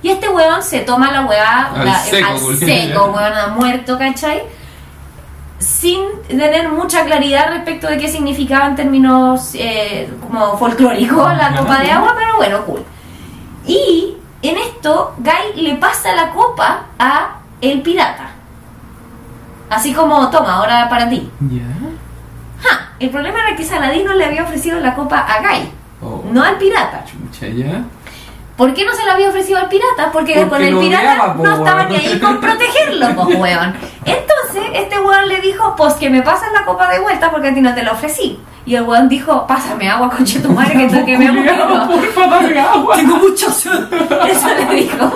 Y este weón se toma la weá Al la- seco, al culiao. seco, weón, a muerto, ¿cachai? Sin tener mucha claridad respecto de qué significaba en términos eh, como folclóricos la Ajá. copa de agua, pero bueno, cool. Y en esto, Guy le pasa la copa a el pirata. Así como, toma, ahora para ti. ¿Ya? Ja, el problema era que Saladino le había ofrecido la copa a Guy, Oh, no al pirata. chucha, ¿ya? ¿Por qué no se la había ofrecido al pirata? Porque, Porque con el pirata no estaba ni ahí con protegerlo, weón. Entonces, este weón le dijo, pues que me pases la copa de vuelta porque a ti no te la ofrecí. Y el weón dijo, pásame agua, conche tu madre, que que me muero. Porfa, dame agua. Tengo mucho sed. Eso le dijo.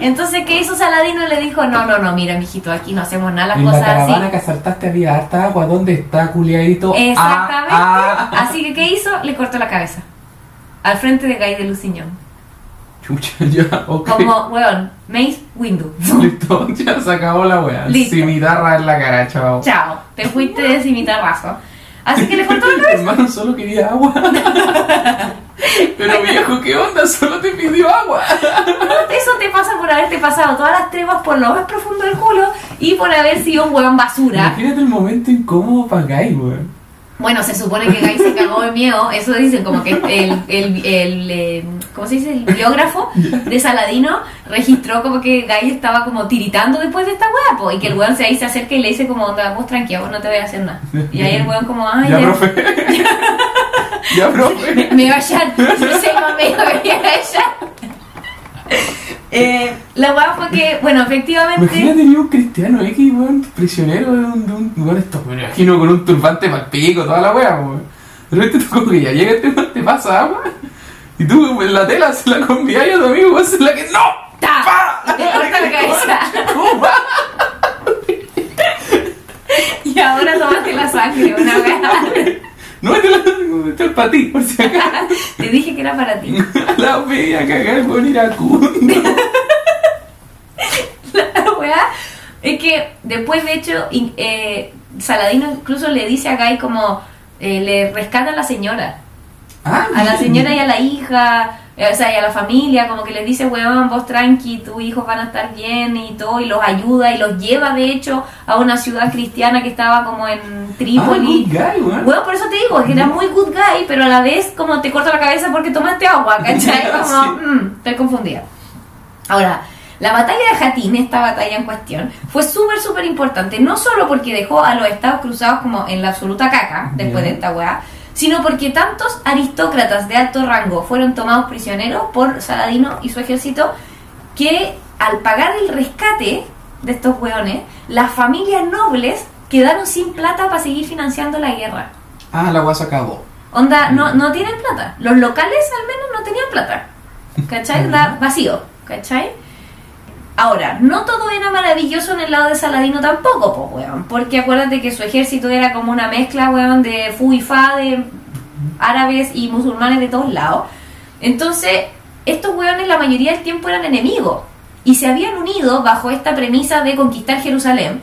Entonces, ¿qué hizo Saladino? Le dijo, no, no, no, mira, mijito, aquí no hacemos nada las En la caravana así. que asaltaste había harta agua. ¿Dónde está, culiadito? Exactamente. Ah, ah. Así que, ¿qué hizo? Le cortó la cabeza. Al frente de Guy de Luciñón. Chucha, ya, ok. Como, weón, Mace Windu. Listo, ya se acabó la wea. Listo. Cimitarra en la cara, chao. Chao, te fuiste de cimitarrazo. Así que le cortó la cabeza. Hermano, solo quería agua. Pero viejo, ¿qué onda? Solo te pidió agua. Eso te pasa por haberte pasado todas las trevas por lo más profundo del culo y por haber sido un weón basura. Imagínate el momento incómodo para Guy, weón. Bueno, se supone que Guy se cagó de miedo. Eso dicen como que el, el, el, eh, ¿cómo se dice? El biógrafo de Saladino registró como que Guy estaba como tiritando después de esta weá, po, y que el weón se ahí se acerca y le dice como, onda, vos tranquila, vos no te voy a hacer nada. Y ahí el weón como, ay, Ya, ya, profe. ya, profe. me, me va a hallar. Yo sé me iba a hallar. Eh, la weá fue que, bueno, efectivamente... Imagínate ni un cristiano X, weón, prisionero de un, de un lugar esto. Me imagino con un turbante para pico, toda la wea, weón. De repente tú como que ya llega este weón, te pasa agua. Y tú en la tela se la convías a tu amigo, weón, se la que. ¡No! ¡Ta! ¡Pa! Te corta la cabeza. Y ahora tomaste la sangre, una weá. No, esto es para ti, por si acaso. Te dije que era para ti. La voy a cagar con iracundo. La weá es que después, de hecho, eh, Saladino incluso le dice a Guy como eh, le rescata a la señora. Ah, A la señora y a la hija, o sea, y a la familia, como que les dice, weón, vos tranqui, tus hijos van a estar bien y todo, y los ayuda y los lleva, de hecho, a una ciudad cristiana que estaba como en Ah, Trípoli. good guy, weón. Bueno, por eso te digo, que era muy good guy, pero a la vez como te corta la cabeza porque tomaste agua, ¿cachai? Como, mm, estoy confundida. Ahora, la batalla de Jatín, esta batalla en cuestión, fue súper, súper importante, no solo porque dejó a los Estados Cruzados como en la absoluta caca, después de esta weá, sino porque tantos aristócratas de alto rango fueron tomados prisioneros por Saladino y su ejército, que al pagar el rescate de estos weones, las familias nobles quedaron sin plata para seguir financiando la guerra. Ah, la agua se acabó. Onda, no, no tienen plata. Los locales al menos no tenían plata. ¿Cachai? Da vacío. ¿Cachai? Ahora, no todo era maravilloso en el lado de Saladino tampoco, pues, weón. Porque acuérdate que su ejército era como una mezcla, weón, de fu y fa, de árabes y musulmanes de todos lados. Entonces, estos weones la mayoría del tiempo eran enemigos. Y se habían unido bajo esta premisa de conquistar Jerusalén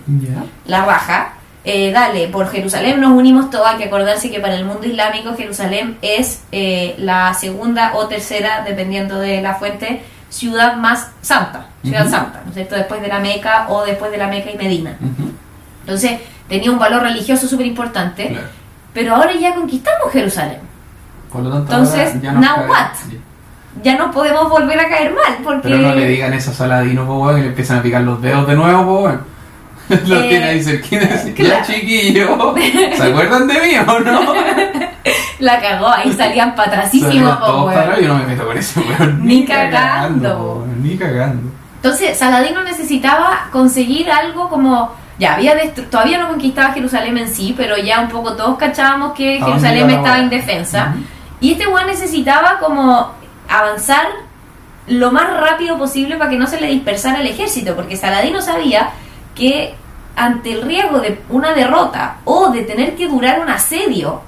la baja. Eh, dale, por Jerusalén nos unimos todos. Hay que acordarse que para el mundo islámico Jerusalén es eh, la segunda o tercera, dependiendo de la fuente, ciudad más santa, ciudad santa, ¿no es cierto? Después de la Meca o después de la Meca y Medina. Entonces tenía un valor religioso súper importante, claro. pero ahora ya conquistamos Jerusalén. Por lo tanto, Entonces, ya nos now cae- what? Ya. No podemos volver a caer mal, porque... Pero no le digan eso a Saladino, po, y le empiezan a picar los dedos de nuevo, po. Lo Eh, tiene ahí cerquita. claro. Ya, chiquillo. ¿Se acuerdan de mí o no? La cagó, ahí salían po, weón. parados, Yo no me meto con ese weón. Ni cagando. Ni cagando. Entonces, Saladino necesitaba conseguir algo como. Ya había todavía no conquistaba Jerusalén en sí, pero ya un poco todos cachábamos que ¿A dónde Jerusalén estaba indefensa. Ujú. Y este weón necesitaba como avanzar lo más rápido posible para que no se le dispersara el ejército, porque Saladino sabía que ante el riesgo de una derrota o de tener que durar un asedio,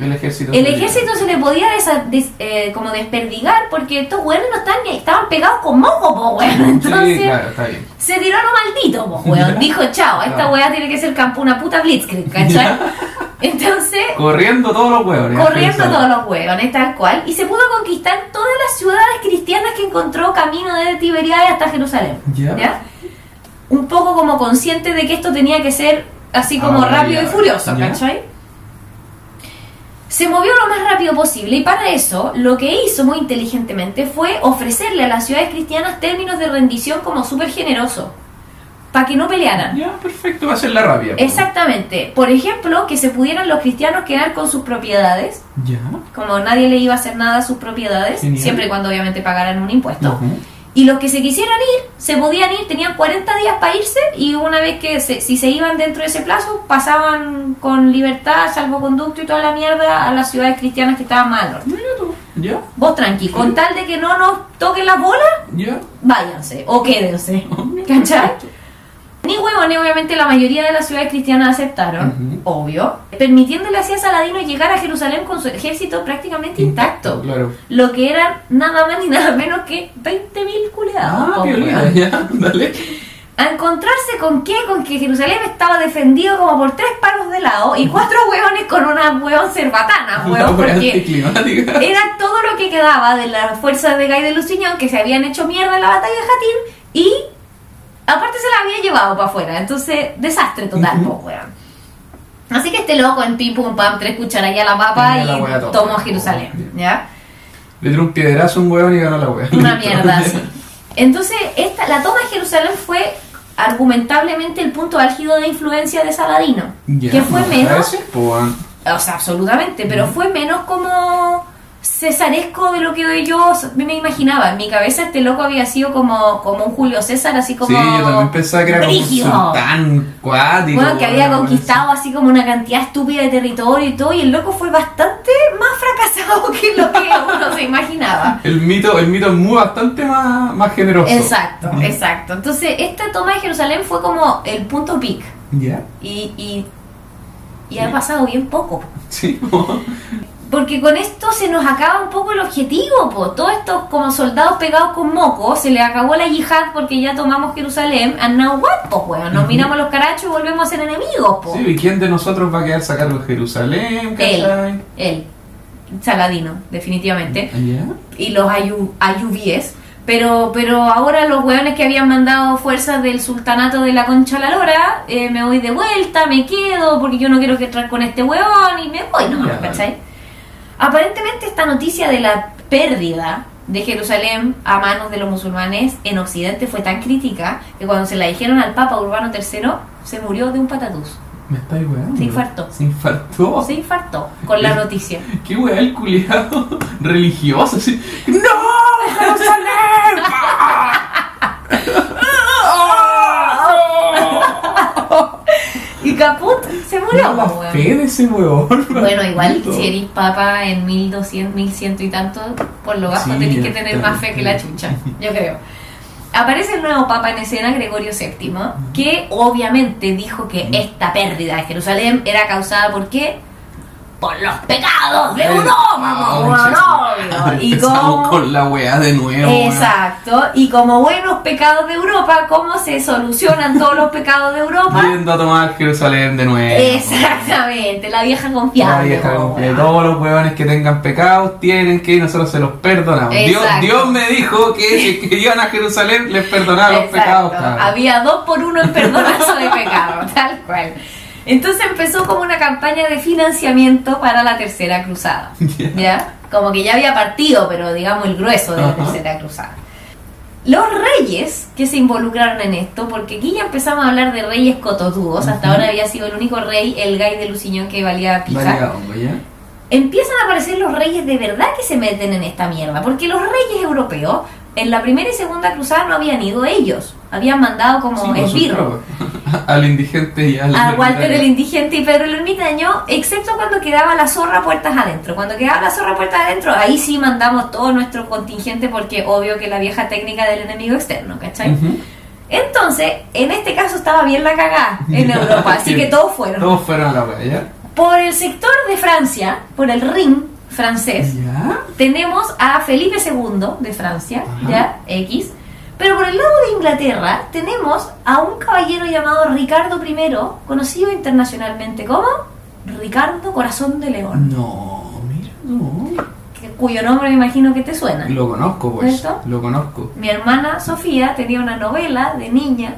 El ejército. el se ejército se le podía desa- des- eh, como desperdigar porque estos weones no estaban ni- estaban pegados con moco, po weón. Entonces, Sí, claro, está bien. se tiró a lo maldito, po, weón. Dijo, chao, esta weá tiene que ser campo una puta blitzkrieg, ¿cachai? Entonces, Corriendo todos los huevos. corriendo todos los hueones, tal cual, y se pudo conquistar todas las ciudades cristianas que encontró camino desde Tiberiades hasta Jerusalén. Ya. Un poco como consciente de que esto tenía que ser así como Ahora rápido y furioso. ¿cachai? Se movió lo más rápido posible y para eso lo que hizo muy inteligentemente fue ofrecerle a las ciudades cristianas términos de rendición como súper generoso, para que no pelearan. Ya, perfecto, va a ser la rabia. po. Exactamente. Por ejemplo, que se pudieran los cristianos quedar con sus propiedades, Ya. como nadie le iba a hacer nada a sus propiedades, Genial. siempre y cuando obviamente pagaran un impuesto. Y los que se quisieran ir, se podían ir, tenían 40 días para irse y una vez que se- si se iban dentro de ese plazo, pasaban con libertad, salvoconducto y toda la mierda a las ciudades cristianas que estaban más al norte. Mira tú. Ya. Vos tranqui, con tal de que no nos toquen las bolas, Ya. váyanse o quédense. ¿Cachai? Ni huevones, obviamente la mayoría de las ciudades cristianas aceptaron, obvio, permitiéndole así a Saladino llegar a Jerusalén con su ejército prácticamente intacto. Claro. Lo que eran nada más ni nada menos que 20.000 culeados. Ah, violina, ya. Dale. A encontrarse con qué? Con que Jerusalén estaba defendido como por tres palos de lado y cuatro huevones con una huevón cerbatana, wea porque era todo lo que quedaba de las fuerzas de Guy de Luciñón que se habían hecho mierda en la batalla de Jatín y aparte se la había llevado para afuera. Entonces, desastre total, po, weón. Así que este loco en pim pum pam, tres cucharadas a la papa Tenía la y tomó Jerusalén. ¿ya? Le tiró un piedrazo a un huevón y ganó la wea. Una mierda así. Entonces, esta, la toma de Jerusalén fue argumentablemente el punto álgido de influencia de Saladino. Ya, que fue no, menos weón. o sea, absolutamente, pero fue menos como cesaresco de lo que yo me imaginaba. En mi cabeza este loco había sido como, como un Julio César, así como... Sí, yo también pensaba que era como un brígido. sultán cuático. Bueno, que había conquistado así como una cantidad estúpida de territorio y todo, y el loco fue bastante más fracasado que lo que uno se imaginaba. El mito, el mito es muy bastante más, más generoso. Exacto, Mm. exacto. Entonces, esta toma de Jerusalén fue como el punto peak. Ya. Y, y, y ha pasado bien poco. Sí. po. Porque con esto se nos acaba un poco el objetivo, po. Todos estos como soldados pegados con moco, se les acabó la yihad porque ya tomamos Jerusalén. And now what, po, weón? Nos miramos los carachos y volvemos a ser enemigos, po. Sí, ¿y quién de nosotros va a cargo de Jerusalén? Él, él. Saladino, definitivamente. ¿Ya? Y los ayu- ayubíes. Pero, pero ahora los weones que habían mandado fuerzas del sultanato de la Concha la Lora, eh, me voy de vuelta, me quedo, porque yo no quiero que entrar con este weón y me voy nomás, Ya, ¿cachai? Aparentemente esta noticia de la pérdida de Jerusalén a manos de los musulmanes en Occidente fue tan crítica que cuando se la dijeron al Papa Urbano III se murió de un patatús. ¿Me estáis weando? Se infartó. Se infartó. Se infartó con la noticia. Qué weá el culiado religioso. Así. ¡No! ¡Jerusalén! Y Caput se murió, No, weón. fe de ese weón. Bueno, igual si eres papa en 1200, 1100 y tanto, por lo bajo Sí, tenés que tener más fe que la chucha, yo creo. Aparece el nuevo papa en escena, Gregorio VII, que obviamente dijo que esta pérdida de Jerusalén era causada por qué? Por los pecados de oh, pues, chucha. obvio. Y como... con la weá de nuevo. Exacto, y como buenos pecados de Europa, ¿cómo se solucionan todos los pecados de Europa? Yendo a tomar Jerusalén de nuevo. Exactamente, la vieja confiable. La vieja confiable. Todos los huevones que tengan pecados tienen que ir, nosotros se los perdonamos. Dios, me dijo que si que iban a Jerusalén les perdonaba los pecados. cabrón. Había dos por uno en perdonazo de pecado, tal cual. Entonces empezó como una campaña de financiamiento para la tercera cruzada. Ya. ¿Ya? Como que ya había partido, pero digamos el grueso de la Ajá. tercera cruzada. Los reyes que se involucraron en esto, porque aquí ya empezamos a hablar de reyes cototudos, hasta Ujú. ahora había sido el único rey, el gay de Luciñón que valía hongo, ¿ya? empiezan a aparecer los reyes de verdad que se meten en esta mierda, porque los reyes europeos en la primera y segunda cruzada no habían ido ellos, habían mandado como Sí, esbirro. Al indigente y al. a Walter el indigente y Pedro el ermitaño, excepto cuando quedaba la zorra puertas adentro. Cuando quedaba la zorra puertas adentro, ahí sí mandamos todo nuestro contingente porque obvio que la vieja técnica del enemigo externo, ¿cachai? Ujú. Entonces, en este caso estaba bien la cagada en Europa, así que todos fueron. Todos fueron a la wea, ¿ya? Por el sector de Francia, por el Rin francés, ¿Ya? tenemos a Felipe II de Francia, Ajá. ya, X. Pero por el lado de Inglaterra tenemos a un caballero llamado Ricardo I, conocido internacionalmente como Ricardo Corazón de León, No, mira, no. que- cuyo nombre me imagino que te suena. Lo conozco, pues. ¿Cierto? Lo conozco. Mi hermana Sofía tenía una novela de niña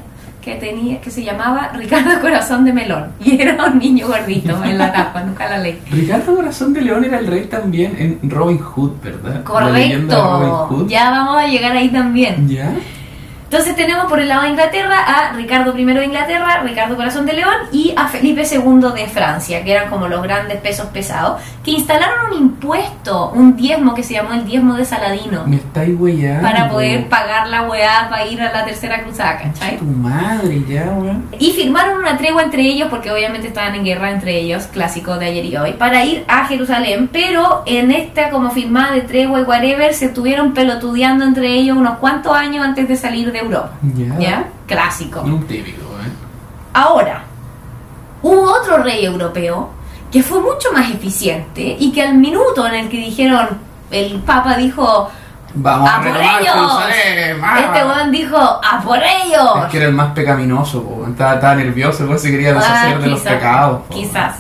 que tenía que se llamaba Ricardo Corazón de Melón y era un niño gordito en la tapa, nunca la leí. Ricardo Corazón de León era el rey también en Robin Hood, ¿verdad? Robin Correcto, Hood. ya vamos a llegar ahí también. ¿Ya? Entonces tenemos por el lado de Inglaterra a Ricardo I de Inglaterra, Ricardo Corazón de León y a Felipe II de Francia, que eran como los grandes pesos pesados, que instalaron un impuesto, un diezmo que se llamó el diezmo de Saladino, Me estáis weyando. para poder pagar la weá para ir a la tercera cruzada, ¿cachai? Tu madre, ya, weón. Y firmaron una tregua entre ellos, porque obviamente estaban en guerra entre ellos, clásico de ayer y hoy, para ir a Jerusalén, pero en esta como firmada de tregua y whatever, se estuvieron pelotudeando entre ellos unos cuantos años antes de salir de Europa. Ya. ¿Ya? Clásico. Un típico, ¿eh? Ahora, hubo otro rey europeo que fue mucho más eficiente y que al minuto en el que dijeron, el Papa dijo, Vamos a, ¡a por ellos! Vamos. Este weón dijo, ¡a por ellos! Es que era el más pecaminoso, po. Estaba, estaba nervioso, se quería deshacer Ah, de los pecados. po. Quizás.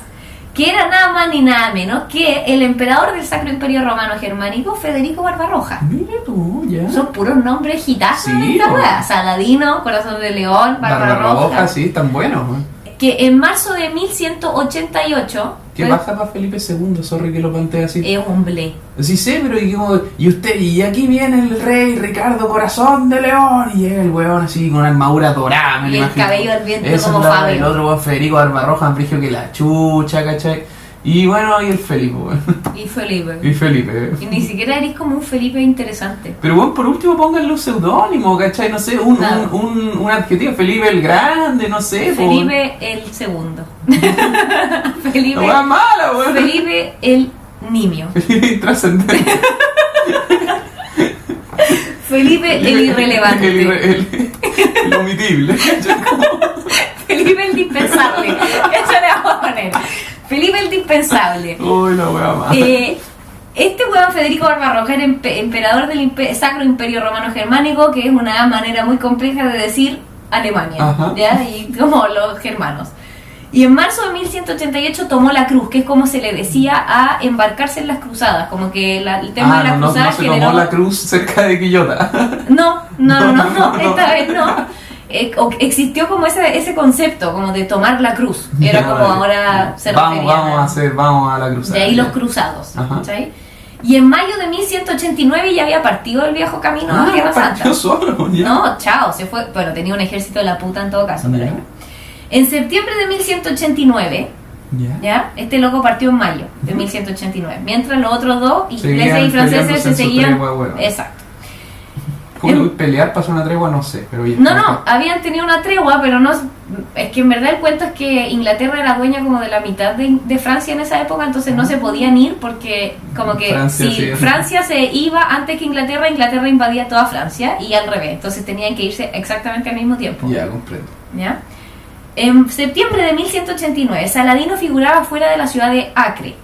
Que era nada más ni nada menos que el emperador del Sacro Imperio Romano Germánico, Federico Barbarroja. Mira tú, ya. Son puros nombres gitazos Sí, esta weá. Saladino, Corazón de León, Barbarroja, Barbarroja. sí, están buenos. Que en marzo de 1188 ¿Qué fue- pasa para Felipe II? Sorry que lo planteé así. es un blé. Sí sé, pero y, y usted, y aquí viene el rey Ricardo Corazón de León, y llega el weón así con una armadura dorada, me Y el imagino. cabello al viento Eso como Fabio. El otro weón Federico Barbarroja, frigio que la chucha, ¿cachai? Y bueno, y el Felipe, weón. Y Felipe. Y Felipe. Y ni siquiera eres como un Felipe interesante. Pero bueno, por último pónganle un seudónimo, ¿cachai? No sé, un, Claro. un, un, un adjetivo, Felipe el Grande, no sé. Felipe el segundo. Felipe, weá mala, weón. Felipe el nimio. Felipe intrascendente. Felipe el irrelevante. El, irre- el- el omitible. ¿cachai? Felipe el dispensable. Eso le vamos a poner. Felipe el dispensable. Uy, la mala. Eh, este weón Federico Barbarroja era empe- emperador del impe- Sacro Imperio Romano Germánico, que es una manera muy compleja de decir Alemania, Ajá. ¿ya? Y como los germanos. Y en marzo de 1188 tomó la cruz, que es como se le decía a embarcarse en las cruzadas, como que la- el tema Ah, de las no, no, no cruzadas se generó... tomó la cruz cerca de Quillota. No, no, no, no, No, no, no, no. esta vez no. Eh, existió como ese, ese concepto, como de tomar la cruz. Era como ahora se Vamos, refería vamos a hacer, vamos a la cruzada. de ahí los cruzados. ¿cachai? Y en mayo de 1189 ya había partido el viejo camino Ah, a Tierra Santa. solo, ya. No, chao, se fue. Bueno, tenía un ejército de la puta en todo caso. pero. En septiembre de 1189, Ya. ¿ya? Este loco partió en mayo de 1189. Mientras los otros dos, ingleses y franceses, se seguían. Exacto. ¿Cómo En- que pelear pasó una tregua? No sé, pero ya. No, no, habían tenido una tregua, pero no. Es que en verdad el cuento es que Inglaterra era dueña como de la mitad de, de Francia en esa época, entonces no se podían ir porque, como que Francia, si sí. Francia se iba antes que Inglaterra, Inglaterra invadía toda Francia y al revés, entonces tenían que irse exactamente al mismo tiempo. Ya, comprendo. ¿ya? En septiembre de 1189, Saladino figuraba fuera de la ciudad de Acre.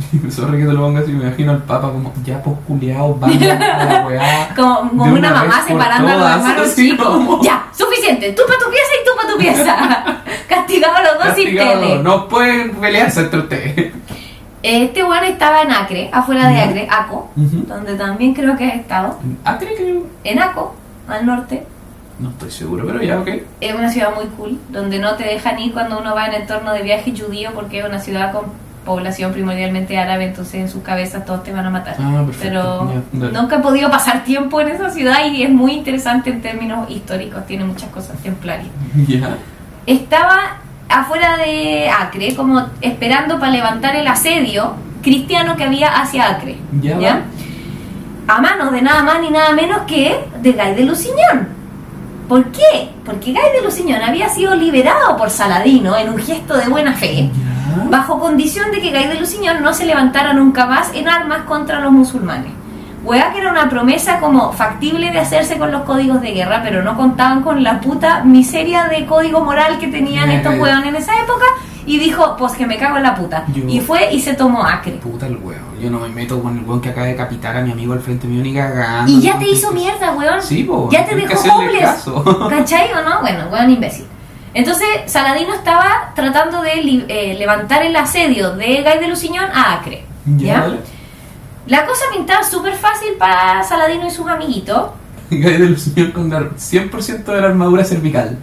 Sorry que te lo pongas así, me imagino al papa como, ya pues vamos a la weá. Como, una, una mamá separando a los hermanos chicos. como- Ya, suficiente. Tú para tu pieza y tú para tu pieza. Castigado a los dos sin tele. no pueden pelearse entre ustedes. Este weón estaba en Acre, afuera de. Acre, Aco, donde también creo que has estado. Ah, creo. En Aco, al norte. No estoy seguro, pero ya, ok. Es una ciudad muy cool, donde no te dejan ir cuando uno va en entorno de viaje judío porque es una ciudad con población primordialmente árabe, entonces en sus cabezas todos te van a matar. Ah. Pero nunca he podido pasar tiempo en esa ciudad y es muy interesante en términos históricos, tiene muchas cosas templarias. Estaba afuera de Acre, como esperando para levantar el asedio cristiano que había hacia Acre. Ya. A manos de nada más ni nada menos que de Guy de Lusignan. ¿Por qué? Porque Guy de Lusignan había sido liberado por Saladino en un gesto de buena fe, Bajo condición de que Guy de no se levantara nunca más en armas contra los musulmanes. Hueá que era una promesa como factible de hacerse con los códigos de guerra, pero no contaban con la puta miseria de código moral que tenían estos hueones en esa época y dijo, pues que me cago en la puta. Yo- Y fue y se tomó Acre. Puta el huevo. Yo no me meto con el weón que acaba de capitar a mi amigo al frente mío ni cagando. Y ya te hizo mierda, weón. Sí, po. Ya te dejó homeless. ¿Cachai o no? Bueno, weón imbécil. Entonces, Saladino estaba tratando de eh, levantar el asedio de Guy de Lusignan a Acre. Ya. La cosa pintaba súper fácil para Saladino y sus amiguitos. Guy de Luciñón con dar 100% de la armadura cervical.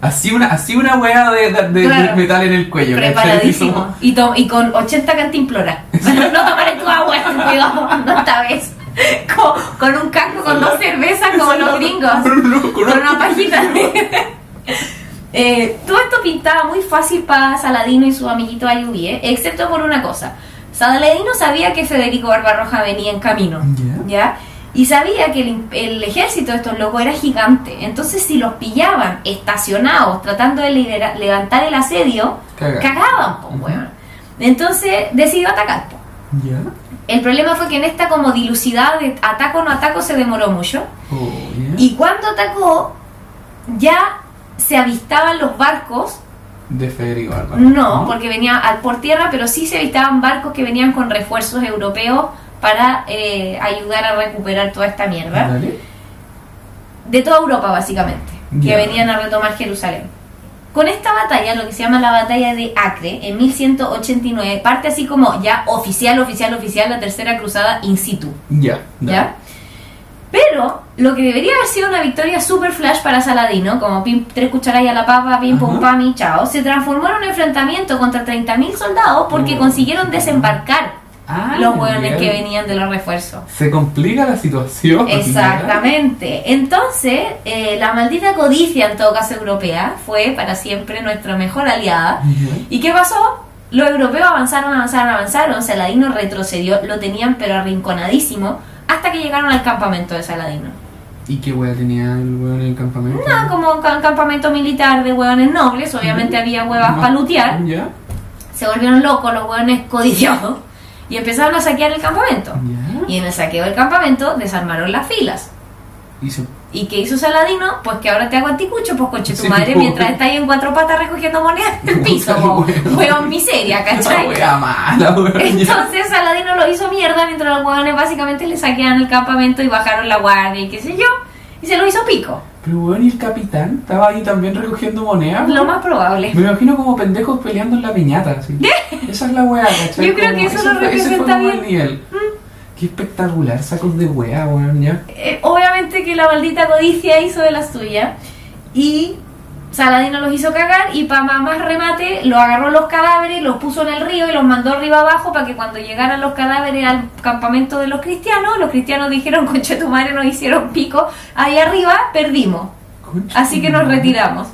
Así una, así una weá de, de- metal en el cuello. Preparadísimo. Y, to- y con 80 cantimploras. No tomaré tu agua, estúpido. No esta vez. Con, con un casco con dos cervezas como los gringos. Con un- con Con una- una pajita. Eh, todo esto pintaba muy fácil para Saladino y su amiguito Ayubie, excepto por una cosa. Saladino sabía que Federico Barbarroja venía en camino, Ya. ¿ya? Y sabía que el, el ejército de estos locos era gigante. Entonces, si los pillaban estacionados tratando de libera- levantar el asedio, Caga. cagaban, weón. Entonces, decidió atacar. El problema fue que en esta como dilucidad de ataco o no ataco se demoró mucho. Oh. Y cuando atacó, ya se avistaban los barcos. De Federico Álvaro. No, porque venía al- por tierra, pero sí se avistaban barcos que venían con refuerzos europeos para eh, ayudar a recuperar toda esta mierda. Dale. De toda Europa, básicamente, que venían a retomar Jerusalén. Con esta batalla, lo que se llama la batalla de Acre, en 1189, parte así como ya oficial, oficial, oficial, la tercera cruzada in situ. Ya. dale. ¿Ya? Pero lo que debería haber sido una victoria super flash para Saladino, como pim, tres cucharadas a la papa, pim pum pam y chao, se transformó en un enfrentamiento contra 30.000 soldados porque Oh. consiguieron desembarcar Ah, los hueones que venían de los refuerzos. Se complica la situación. Exactamente. Entonces, eh, la maldita codicia, en todo caso europea, fue para siempre nuestra mejor aliada. ¿Y qué pasó? Los europeos avanzaron, avanzaron, avanzaron. Saladino retrocedió, lo tenían pero arrinconadísimo, hasta que llegaron al campamento de Saladino. ¿Y qué hueá tenía el hueón en el campamento? No, como un ca- campamento militar de hueones nobles, obviamente había huevas para lutear. Ya. Se volvieron locos los hueones codiciosos y empezaron a saquear el campamento. Ya. Y en el saqueo del campamento desarmaron las filas. Y se ¿Y qué hizo Saladino? Pues que ahora te hago anticucho, pues coche tu Sí, madre, po. mientras está ahí en cuatro patas recogiendo monedas del piso, weón. miseria, ¿cachai? mala. Entonces Saladino lo hizo mierda mientras los hueones básicamente le saqueaban el campamento y bajaron la guardia y qué sé yo. Y se lo hizo pico. Pero weón, ¿y el capitán? ¿Estaba ahí también recogiendo monedas? Lo más probable. Me imagino como pendejos peleando en la piñata, así. Esa es la weá, ¿cachai? Yo creo Como- que eso lo representa. Mm. Qué espectacular, sacos de weá, weón, ya. Eh, obviamente que la maldita codicia hizo de las suyas y Saladino los hizo cagar y para más remate lo agarró los cadáveres, los puso en el río y los mandó arriba abajo para que cuando llegaran los cadáveres al campamento de los cristianos, los cristianos dijeron, conche tu madre, nos hicieron pico, ahí arriba perdimos, Concha así que nos retiramos.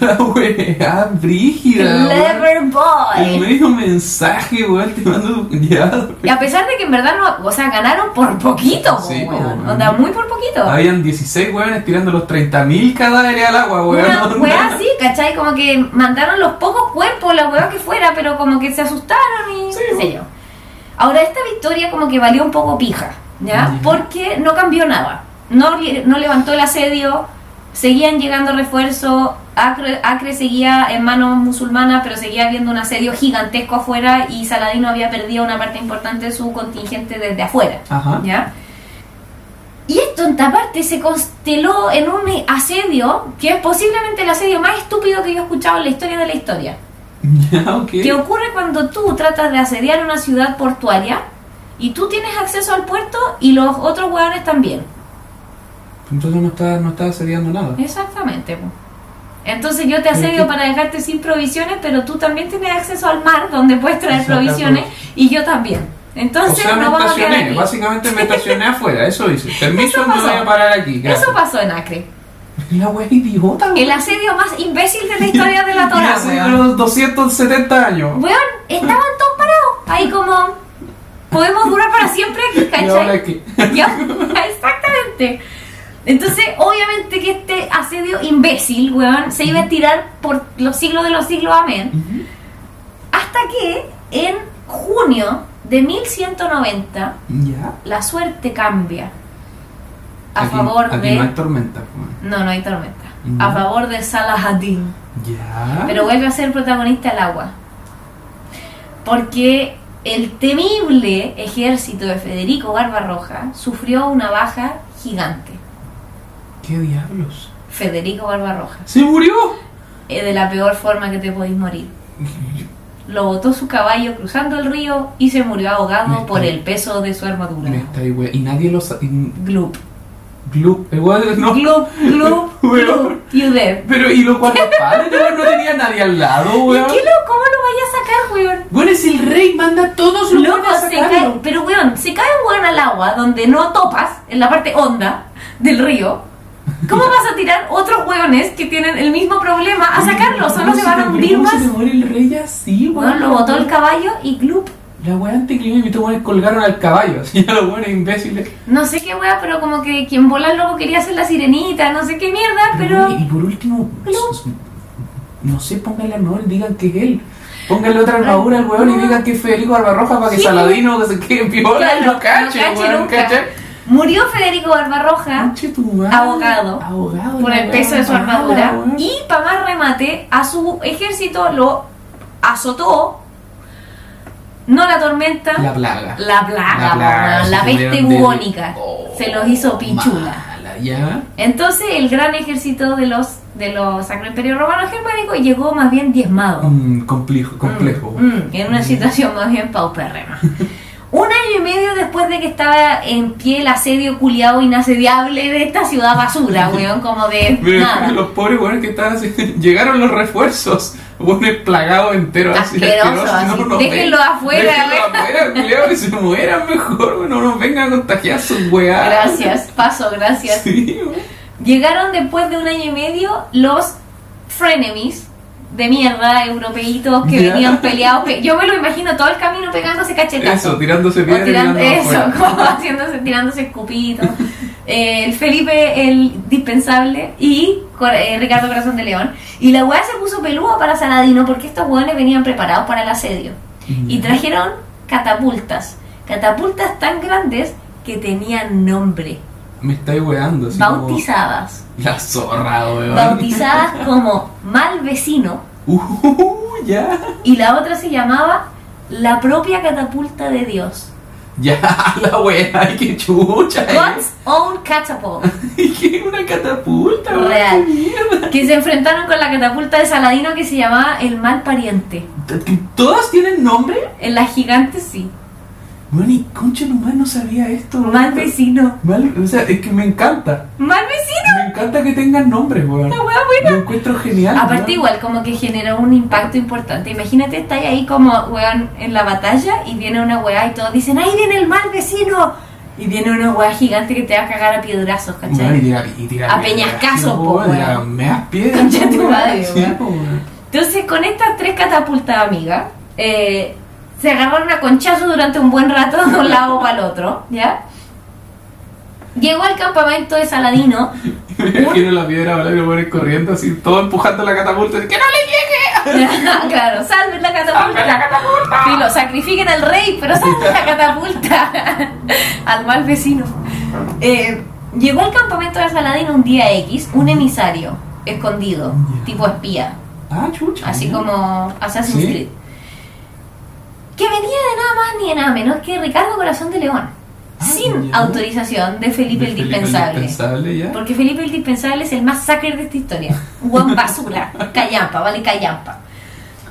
La weá, brígida. Clever El boy. medio mensaje, weón, te mando ya. Y a pesar de que en verdad no, o sea, ganaron por poquito, po, Sí, weón. Onda, muy por poquito. Habían 16 weones tirando los 30.000 cadáveres al agua, weón. Una onda. weá así, ¿cachai? Como que mandaron los pocos cuerpos, la weá que fuera, pero como que se asustaron y Sí, qué sé yo. Ahora, esta victoria como que valió un poco pija, ¿ya? Porque no cambió nada. No, no levantó el asedio, seguían llegando refuerzos, Acre, Acre seguía en manos musulmanas, pero seguía habiendo un asedio gigantesco afuera y Saladino había perdido una parte importante de su contingente desde afuera. Ajá. ¿Ya? Y esto en parte se consteló en un asedio que es posiblemente el asedio más estúpido que yo he escuchado en la historia de la historia. Ya, ok. Que ocurre cuando tú tratas de asediar una ciudad portuaria y tú tienes acceso al puerto y los otros hueones también. Entonces no está, no está asediando nada. Exactamente. Entonces yo te asedio para dejarte sin provisiones, pero tú también tienes acceso al mar donde puedes traer provisiones y yo también. O Entonces me no a quedar estacioné, aquí. básicamente me estacioné afuera, eso hice. Permiso, Eso me pasó. voy a parar aquí. gracias. Eso pasó en Acre. La wea es idiota, El weón. asedio más imbécil de la historia de la Y Torah. hace unos 270 años. Weón, estaban todos parados. Ahí como, podemos durar para siempre aquí, Y ahora ¿cachai? que. Ya, exactamente. Entonces, obviamente que este asedio imbécil, weón, se iba a tirar por los siglos de los siglos, amén. Hasta que en junio de 1190 Ya. la suerte cambia a Aquí- favor aquí de... no hay tormenta. No, no hay tormenta. A favor de Salahadin. Ya. Pero vuelve a ser protagonista el agua. Porque el temible ejército de Federico Barbarroja sufrió una baja gigante. ¿Qué diablos? Federico Barbarroja. ¡Se murió! Eh, de la peor forma que te podéis morir. Lo botó su caballo cruzando el río y se murió ahogado Me por está- el peso de su armadura. Me está ahí, weón. Y nadie lo sabe. Gloop. Gloop. Igual no. Gloop, gloop, Weón. gloop. You. Pero, ¿y los guardaespaldas? weón? No tenía nadie al lado, ¿Y weón. qué lo, cómo lo vaya a sacar, weón? Bueno, es el rey, manda a todos los Loco, a se sacarlo. cae, pero weón, se cae un weón al agua donde no topas, en la parte honda del río. ¿Cómo vas a tirar otros weones que tienen el mismo problema a sacarlo? Solo se van a hundir ¿Cómo más. se muere el rey así, weón? Lo botó el caballo y gloop. La weá anticlimática weones colgaron al caballo, así a los weones imbéciles. No sé qué wea, pero como que quien vola el lobo quería hacer la sirenita, no sé qué mierda, pero. Y por último, no sé, pónganle al honor y digan que es él. Pónganle otra armadura al weón y digan que es Federico Barbarroja para que. Saladino que se quede piola Claro, y lo cache, no cache weón. Murió Federico Barbarroja. Ahogado. Ahogado. por el peso de su armadura. weón. Y para más remate, a su ejército lo azotó. No la tormenta, La plaga. La plaga, La plaga, la peste bubónica. Oh, se los hizo pichula. mala, ya. Entonces el gran ejército de los de los Sacro Imperio Romano Germánico llegó más bien diezmado. Mm, complejo, complejo. Mm, mm, en una situación más bien paupérrima. Un año y medio después de que estaba en pie el asedio culiado inasediable de esta ciudad basura, weón, como de Pero nada. los pobres weones que estaban así, llegaron los refuerzos, weones plagados enteros así, asquerosos, así. nos Déjenlos ven- afuera, déjenlos weón. afuera, culiao, que se mueran mejor, weón, no nos vengan a contagiar sus weas. Gracias, paso, gracias. Sí, weón. Llegaron después de un año y medio los frenemies de mierda, europeitos que venían peleados. pe- Yo me lo imagino todo el camino pegándose cachetazos. Eso, tirándose O piedra y tirando, eso, como haciéndose, tirándose escupitos. Eh, el Felipe, el dispensable, y eh, Ricardo Corazón de León. Y la weá se puso pelúa para Saladino porque estos weones venían preparados para el asedio. Y trajeron catapultas. Catapultas tan grandes que tenían nombre. Me estáis weando, así como Bautizadas. La zorra, weón. Bautizadas como mal vecino. Uh, ya. Y la otra se llamaba la propia catapulta de Dios. Ya, la wea, ay, qué chucha. eh. God's own catapult. ¿Y qué? Una catapulta, Real. qué que se enfrentaron con la catapulta de Saladino que se llamaba el mal pariente. ¿Todas tienen nombre? En la gigante sí. Bueno, y concha nomás no sabía esto. Mal vecino. Mal- o sea, es que me encanta. Mal vecino. Me encanta que tengan nombres, weón. La wea buena. Lo encuentro genial. Aparte weón. igual como que generó un impacto importante. Imagínate estar ahí como weón en la batalla y viene una weá y todos dicen, ahí viene el mal vecino. Y viene una weá gigante que te va a cagar a piedrazos, Weón, y ¿cachai? tira, y tira A piedras, peñascazo, sí, po, weón, Me das piedras. Concha tu madre, weón. Entonces con estas tres catapultas, amiga, eh, se agarraron a conchazo durante un buen rato de un lado para el otro, ¿ya? Llegó al campamento de Saladino. Imagino la piedra volar y weones corriendo así, todo empujando la catapulta. ¡Que no le llegue! claro, salven la catapulta. ¡Salve la catapulta! Filo, sacrifiquen al rey, pero salven la catapulta al mal vecino. Eh, llegó al campamento de Saladino un día X un emisario escondido, tipo espía, Ah, chucha. así como Assassin's Sí. Creed. Que venía de nada más ni de nada menos que Ricardo Corazón de León, Ah, sin ya. autorización de Felipe De el Felipe Dispensable. Dispensable, ya. Porque Felipe el Dispensable es el más sucker de esta historia. Buen basura, callampa, vale callampa.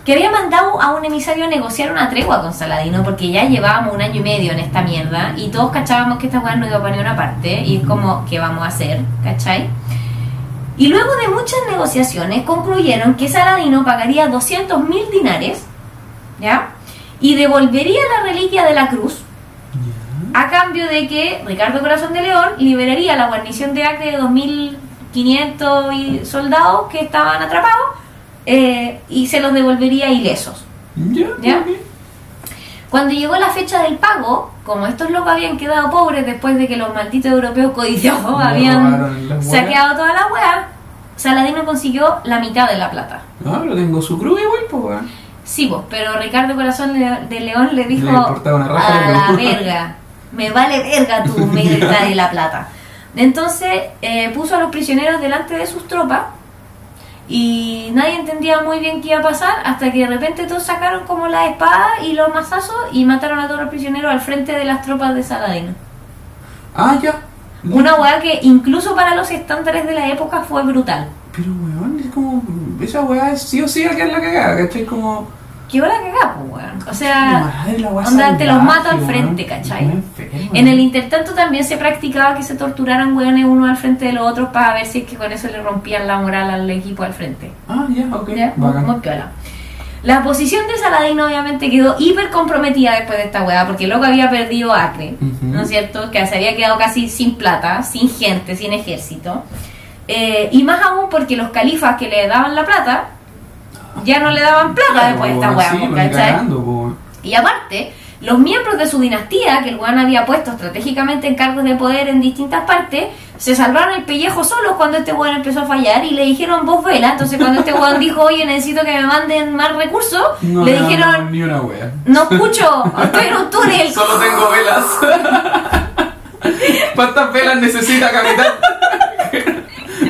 Que había mandado a un emisario a negociar una tregua con Saladino porque ya llevábamos un año y medio en esta mierda y todos cachábamos que esta weá no iba para ni una parte y es como, ¿qué vamos a hacer? ¿Cachai? Y luego de muchas negociaciones concluyeron que Saladino pagaría 200 mil dinares, ¿ya? Y devolvería la reliquia de la cruz a cambio de que Ricardo Corazón de León liberaría la guarnición de Acre de 2.500 y- soldados que estaban atrapados eh, y se los devolvería ilesos. Ya. Cuando llegó la fecha del pago, como estos locos habían quedado pobres después de que los malditos europeos codiciados Le habían saqueado toda la weá, Saladino consiguió la mitad de la plata. Ah, pero tengo su cruz igual, pues. Sí, vos, pero Ricardo Corazón de León le dijo una raja a la cruz". verga, me vale verga tu mitad de la plata. Entonces eh, puso a los prisioneros delante de sus tropas y nadie entendía muy bien qué iba a pasar hasta que de repente todos sacaron como la espada y los mazazos y mataron a todos los prisioneros al frente de las tropas de Saladino. Ah, ya. Una weá que incluso para los estándares de la época fue brutal. Pero, weón, es como. Esa weá es sí o sí a que es la cagada, ¿cachai? Como. ¿Qué hora cagá, pues, weón? O sea, madre, la weá te los mato al frente, ¿cachai? En el intertanto también se practicaba que se torturaran hueones uno al frente de los otros para ver si es que con eso le rompían la moral al equipo al frente. Ah, ya, ok. ¿Ya? Bacán. muy piola. La posición de Saladino obviamente quedó hiper comprometida después de esta hueá, porque loco había perdido Acre. ¿no es cierto? Que se había quedado casi sin plata, sin gente, sin ejército. Eh, y más aún porque los califas que le daban la plata ya no le daban plata Claro, después de esta hueá, sí, cagando. Y aparte, los miembros de su dinastía, que el weón había puesto estratégicamente en cargos de poder en distintas partes, se salvaron el pellejo solos cuando este weón empezó a fallar y le dijeron vos vela. Entonces cuando este weón dijo, oye, necesito que me manden más recursos, No le dijeron, Ni una wea. no escucho, estoy en un túnel. Solo tengo velas. ¿Cuántas velas necesita, capitán?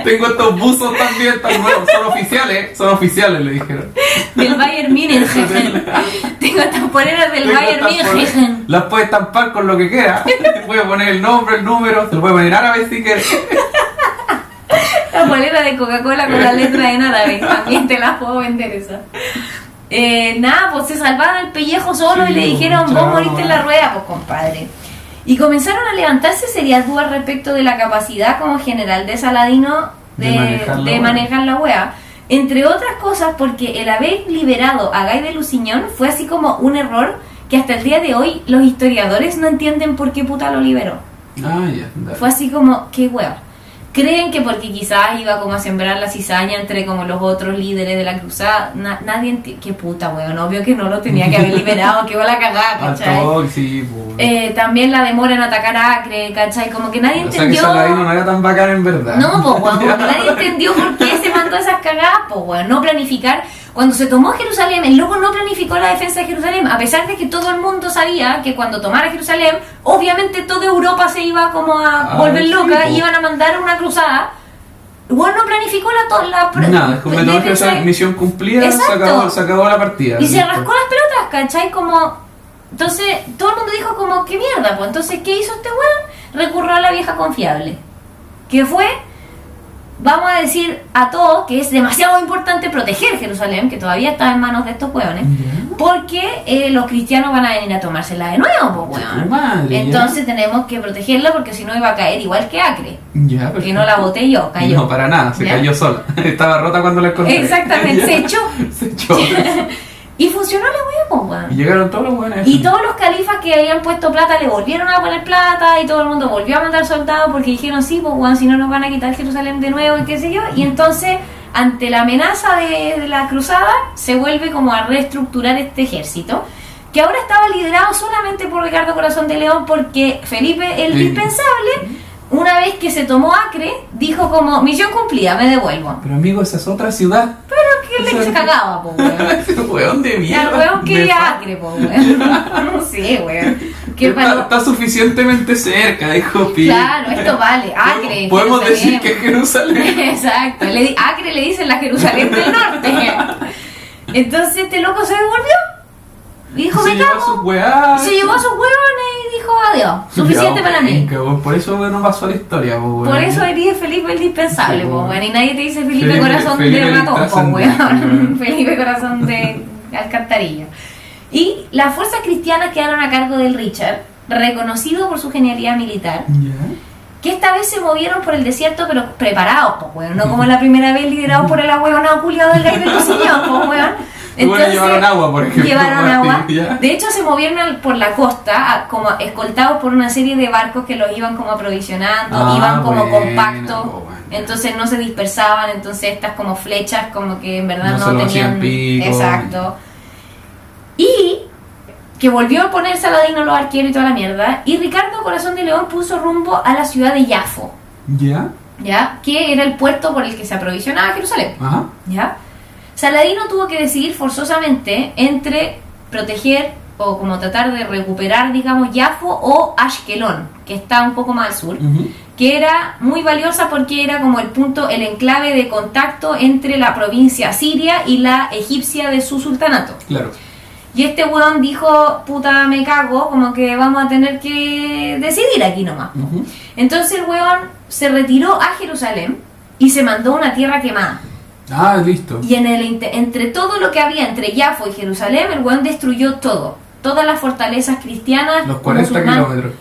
Tengo estos buzos también tan nuevos. Son oficiales, son oficiales, le dijeron. Del Bayern München. Tengo estas poleras del Tengo Bayern München. Las puedes estampar con lo que quiera. Puedes poner el nombre, el número, se lo puede poner árabe si quieres. La polera de Coca-Cola con la letra en árabe. También te las puedo vender esa. Eh, nada, pues se salvaron el pellejo solo Sí, y le dijeron, vos moriste en la rueda, pues compadre. Y comenzaron a levantarse serias dudas respecto de la capacidad como general de Saladino de, De manejar la de wea. manejar la wea. Entre otras cosas porque el haber liberado a Guy de Lusignan fue así como un error que hasta el día de hoy los historiadores no entienden por qué puta lo liberó. Ah. Fue así como, qué hueá. Creen que porque quizás iba como a sembrar la cizaña entre como los otros líderes de la cruzada, na- nadie. Qué puta, weón. Obvio que no lo tenía que haber liberado, que va la cagada, ¿cachai? sí, po. Eh, también la demora en atacar a Acre, ¿cachai? Como que nadie O sea que entendió. Saladino no era tan bacán en verdad. No, pues, weón, como que nadie entendió por qué se mandó esas cagadas, pues, weón. No planificar. Cuando se tomó Jerusalén, el loco no planificó la defensa de Jerusalén, a pesar de que todo el mundo sabía que cuando tomara Jerusalén, obviamente toda Europa se iba como a Ah, volver sí, loca po. y iban a mandar una cruzada. Weón no planificó la, la Nada, como que esa misión cumplida, se acabó, se acabó la partida. y se rascó las pelotas, ¿cachai? Como. Entonces, todo el mundo dijo, como, qué mierda, pues. Entonces, ¿qué hizo este weón? Recurrió a la vieja confiable. Que fue, vamos a decir a todos que es demasiado importante proteger Jerusalén, que todavía está en manos de estos weones. Ya. Porque eh, los cristianos van a venir a tomársela de nuevo, pues, weón. ya. Entonces tenemos que protegerla porque si no iba a caer igual que Acre. Ya, Que no la boté yo, cayó. No, para nada, se cayó sola. Estaba rota cuando la encontré. Exactamente, se echó. Se echó. Y funcionó la pues, weón. y llegaron todos los buenos. Y todos los califas que habían puesto plata le volvieron a poner plata y todo el mundo volvió a mandar soldados porque dijeron, sí, pues weón, si no nos van a quitar Jerusalén de nuevo y qué sé yo. Y entonces, ante la amenaza de, de la cruzada, se vuelve como a reestructurar este ejército, que ahora estaba liderado solamente por Ricardo Corazón de León porque Felipe el Sí. Dispensable, una vez que se tomó Acre, dijo como, misión cumplida, me devuelvo. Pero amigo, esa es otra ciudad. Pero que le se cagaba, pues weón. Ese weón de mierda. el weón quería Acre, po, weón. No sé, weón. Que está, para- está suficientemente cerca, dijo Pi. Claro, esto vale. Acre. Podemos decir que es Jerusalén. Exacto. Le, di- Acre le dicen la Jerusalén del norte. Entonces este loco se devolvió. Dijo, se me llevó a sus. Se llevó a sus huevones y dijo adiós. Suficiente para mí. Por eso no pasó la historia, po. Por eso eres Felipe el dispensable, Sí, po. Y nadie te dice Felipe, Felipe- corazón Felipe de ratón, po, weón. Felipe corazón de alcantarilla. Y las fuerzas cristianas quedaron a cargo del Richard, reconocido por su genialidad militar, que esta vez se movieron por el desierto, pero preparados, pues, weón. No como la primera vez liderados por el ahueonado culiado del rey de Luciñón, pues, weón. Bueno, llevaron agua, por ejemplo, Llevaron agua. ya. De hecho, se movieron por la costa, como escoltados por una serie de barcos que los iban como aprovisionando, Ah, iban como compactos, bueno. entonces no se dispersaban, entonces estas como flechas como que en verdad No tenían... pico. Exacto. Y que volvió a poner Saladino los arqueros y toda la mierda, y Ricardo Corazón de León puso rumbo a la ciudad de Yafo, Ya. ¿ya? Que era el puerto por el que se aprovisionaba Jerusalén. Ajá. ¿Ya? Saladino tuvo que decidir forzosamente entre proteger o como tratar de recuperar, digamos, Yafo o Ashkelon, que está un poco más al sur, que era muy valiosa porque era como el punto, el enclave de contacto entre la provincia siria y la egipcia de su sultanato. Claro. Y este weón dijo, puta me cago, como que vamos a tener que decidir aquí nomás. Entonces el weón se retiró a Jerusalén y se mandó a una tierra quemada. Ah, listo. Y en el, entre todo lo que había entre Jafo y Jerusalén, el weón destruyó todo. Todas las fortalezas cristianas, Los 40 musulmanas, kilómetros.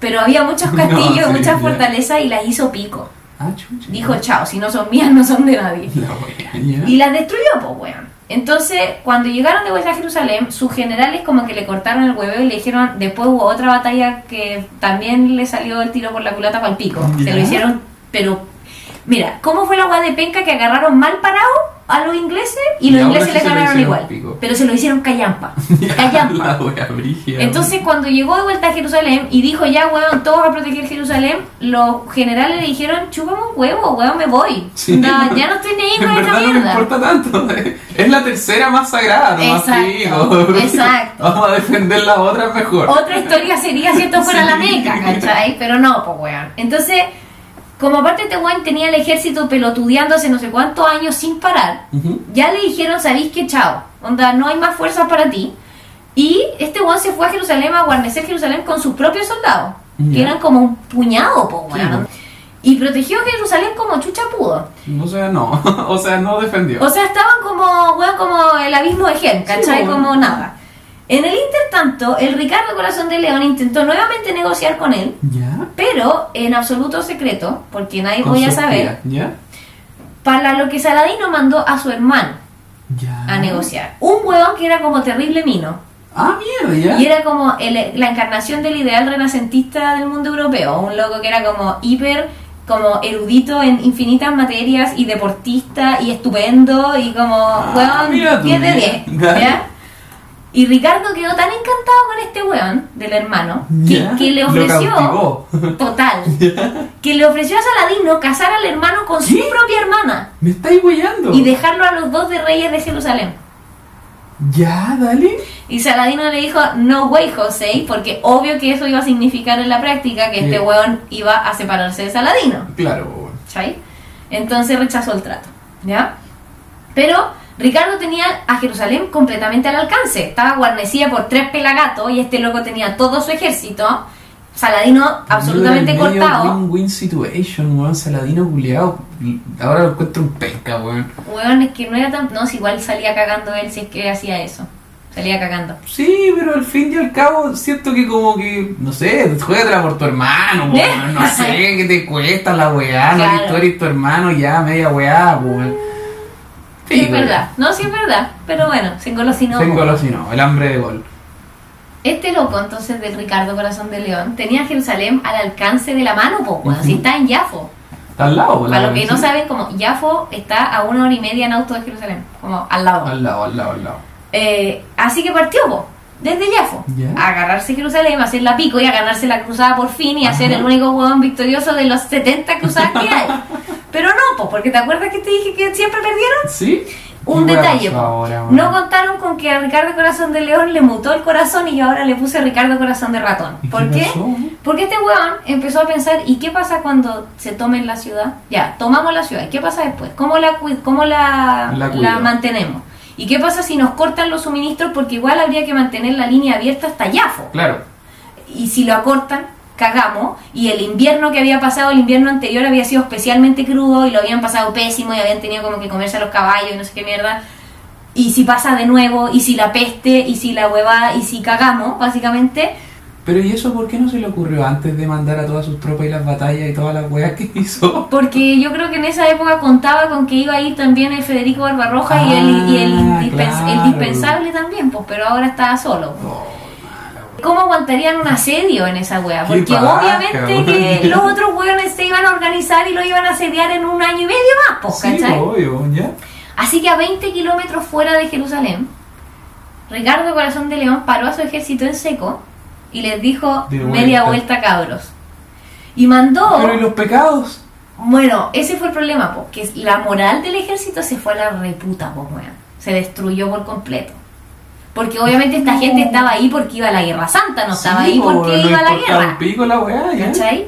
pero había muchos No, castillos, sí, muchas ya. fortalezas y las hizo pico. Ah, chucha. Dijo, chao, si no son mías, no son de nadie. La wea. Y las destruyó, pues, weón. Entonces, cuando llegaron de vuelta a Jerusalén, sus generales como que le cortaron el huevo y le dijeron, después hubo otra batalla que también le salió el tiro por la culata para el pico. Se lo hicieron, pero... Mira, ¿cómo fue la agua de penca que agarraron mal parado a los ingleses y los ingleses así le se lo ganaron igual? pico. Pero se lo hicieron callampa. Callampa. Wea. Entonces cuando llegó de vuelta a Jerusalén y dijo ya weón, todos a proteger Jerusalén, los generales le dijeron, chúpame un huevo, weón, me voy. Sí, No, no. ya no estoy ni con esta verdad no me mierda. importa tanto. Es la tercera más sagrada, no Exacto. Vamos a defender la otra mejor. Otra historia sería si esto fuera Sí. la meca, ¿cachai? Pero no, pues weón. Entonces, como aparte este weón tenía el ejército pelotudeándose no sé cuántos años sin parar, ya le dijeron, sabéis que chao, onda, no hay más fuerzas para ti. Y este weón se fue a Jerusalén a guarnecer Jerusalén con sus propios soldados, que eran como un puñado, Sí, weón. po. Y protegió Jerusalén como chucha pudo. O sea, no. O sea, no defendió. O sea, estaban como, weón, como el abismo de Gen, ¿cachai? po. como nada. En el intertanto, el Ricardo Corazón de León intentó nuevamente negociar con él, ¿Ya? pero en absoluto secreto, porque nadie Con podía saber, para lo que Saladino mandó a su hermano Ya. a negociar. Un huevón que era como terrible mino. Ah, mierda, ya. Y era como el- la encarnación del ideal renacentista del mundo europeo. Un loco que era como hiper, como erudito en infinitas materias y deportista y estupendo y como, Ah, huevón, tú, 10 de mira. 10. Dale. ¿ya? Y Ricardo quedó tan encantado con este weón del hermano que, que le ofreció, total, que le ofreció a Saladino casar al hermano con su propia hermana Me estáis huellando. y dejarlo a los dos de reyes de Jerusalén. Ya, dale. Y Saladino le dijo, no way José, porque obvio que eso iba a significar en la práctica que este weón iba a separarse de Saladino. Claro. ¿Cachai? Entonces rechazó el trato. ¿Ya? Pero Ricardo tenía a Jerusalén completamente al alcance. Estaba guarnecida por tres pelagatos y este loco tenía todo su ejército. Saladino absolutamente Medio cortado. Win-win situation, weón. Saladino culiado. Ahora lo encuentro un penca, weón. Weón, es que no era tan... No, si igual salía cagando él si es que hacía eso. Salía cagando. Sí, pero al fin y al cabo siento que como que, no sé, juégatela por tu hermano, weón. No sé, que te cuesta la weá, no que tú eres tu hermano ya, media weá, weón. Sí, es verdad. No, sí es verdad. Pero bueno, se engolosinó. Tengo lo si no, el hambre de gol. Este loco, entonces, del Ricardo Corazón de León, tenía Jerusalén al alcance de la mano, po, weón. Ujú. Si está en Yafo. Está al lado, Para los que no saben, como Yafo está a una hora y media en auto de Jerusalén, como al lado. Al lado, al lado, al lado. Eh, así que partió, po, desde Yafo, Ya. a agarrarse Jerusalén, a hacer la pico y a ganarse la cruzada por fin y a Ajá. ser el único huevón victorioso de los 70 cruzadas que hay. Pero no, po, porque te acuerdas que te dije que siempre perdieron. ¿Sí? Un ¿Qué detalle, ahora, no contaron con que a Ricardo Corazón de León le mutó el corazón y yo ahora le puse Ricardo Corazón de Ratón. ¿Y ¿Por qué? Porque este weón empezó a pensar, ¿y qué pasa cuando se tome la ciudad? Ya, tomamos la ciudad, ¿y qué pasa después? ¿Cómo la, cómo la, La la, mantenemos? ¿Y qué pasa si nos cortan los suministros? Porque igual habría que mantener la línea abierta hasta Yafo. Claro. Y si lo acortan, cagamos. Y el invierno que había pasado, el invierno anterior había sido especialmente crudo y lo habían pasado pésimo y habían tenido como que comerse a los caballos y no sé qué mierda. Y si pasa de nuevo, y si la peste, y si la huevada, y si cagamos, básicamente, Pero ¿y eso por qué no se le ocurrió antes de mandar a todas sus tropas y las batallas y todas las weas que hizo? Porque yo creo que en esa época contaba con que iba a ir también el Federico Barbarroja y, el, y el, Ah, indispens- claro. el dispensable también, pues, pero ahora estaba solo. ¿Cómo aguantarían un asedio en esa wea? Porque obviamente que los otros weones se iban a organizar y lo iban a asediar en un año y medio más, pues, Sí, ¿cachai? obvio, ¿ya? Así que a 20 kilómetros fuera de Jerusalén, Ricardo Corazón de León paró a su ejército en seco y les dijo media vuelta. cabros. Y mandó... Pero ¿y los pecados? Bueno, ese fue el problema, porque la moral del ejército se fue a la reputa, pues, weón. Se destruyó por completo. Porque obviamente esta gente estaba ahí porque iba a la Guerra Santa, no estaba ahí po, porque iba a la guerra. pico la. ¿Cachai?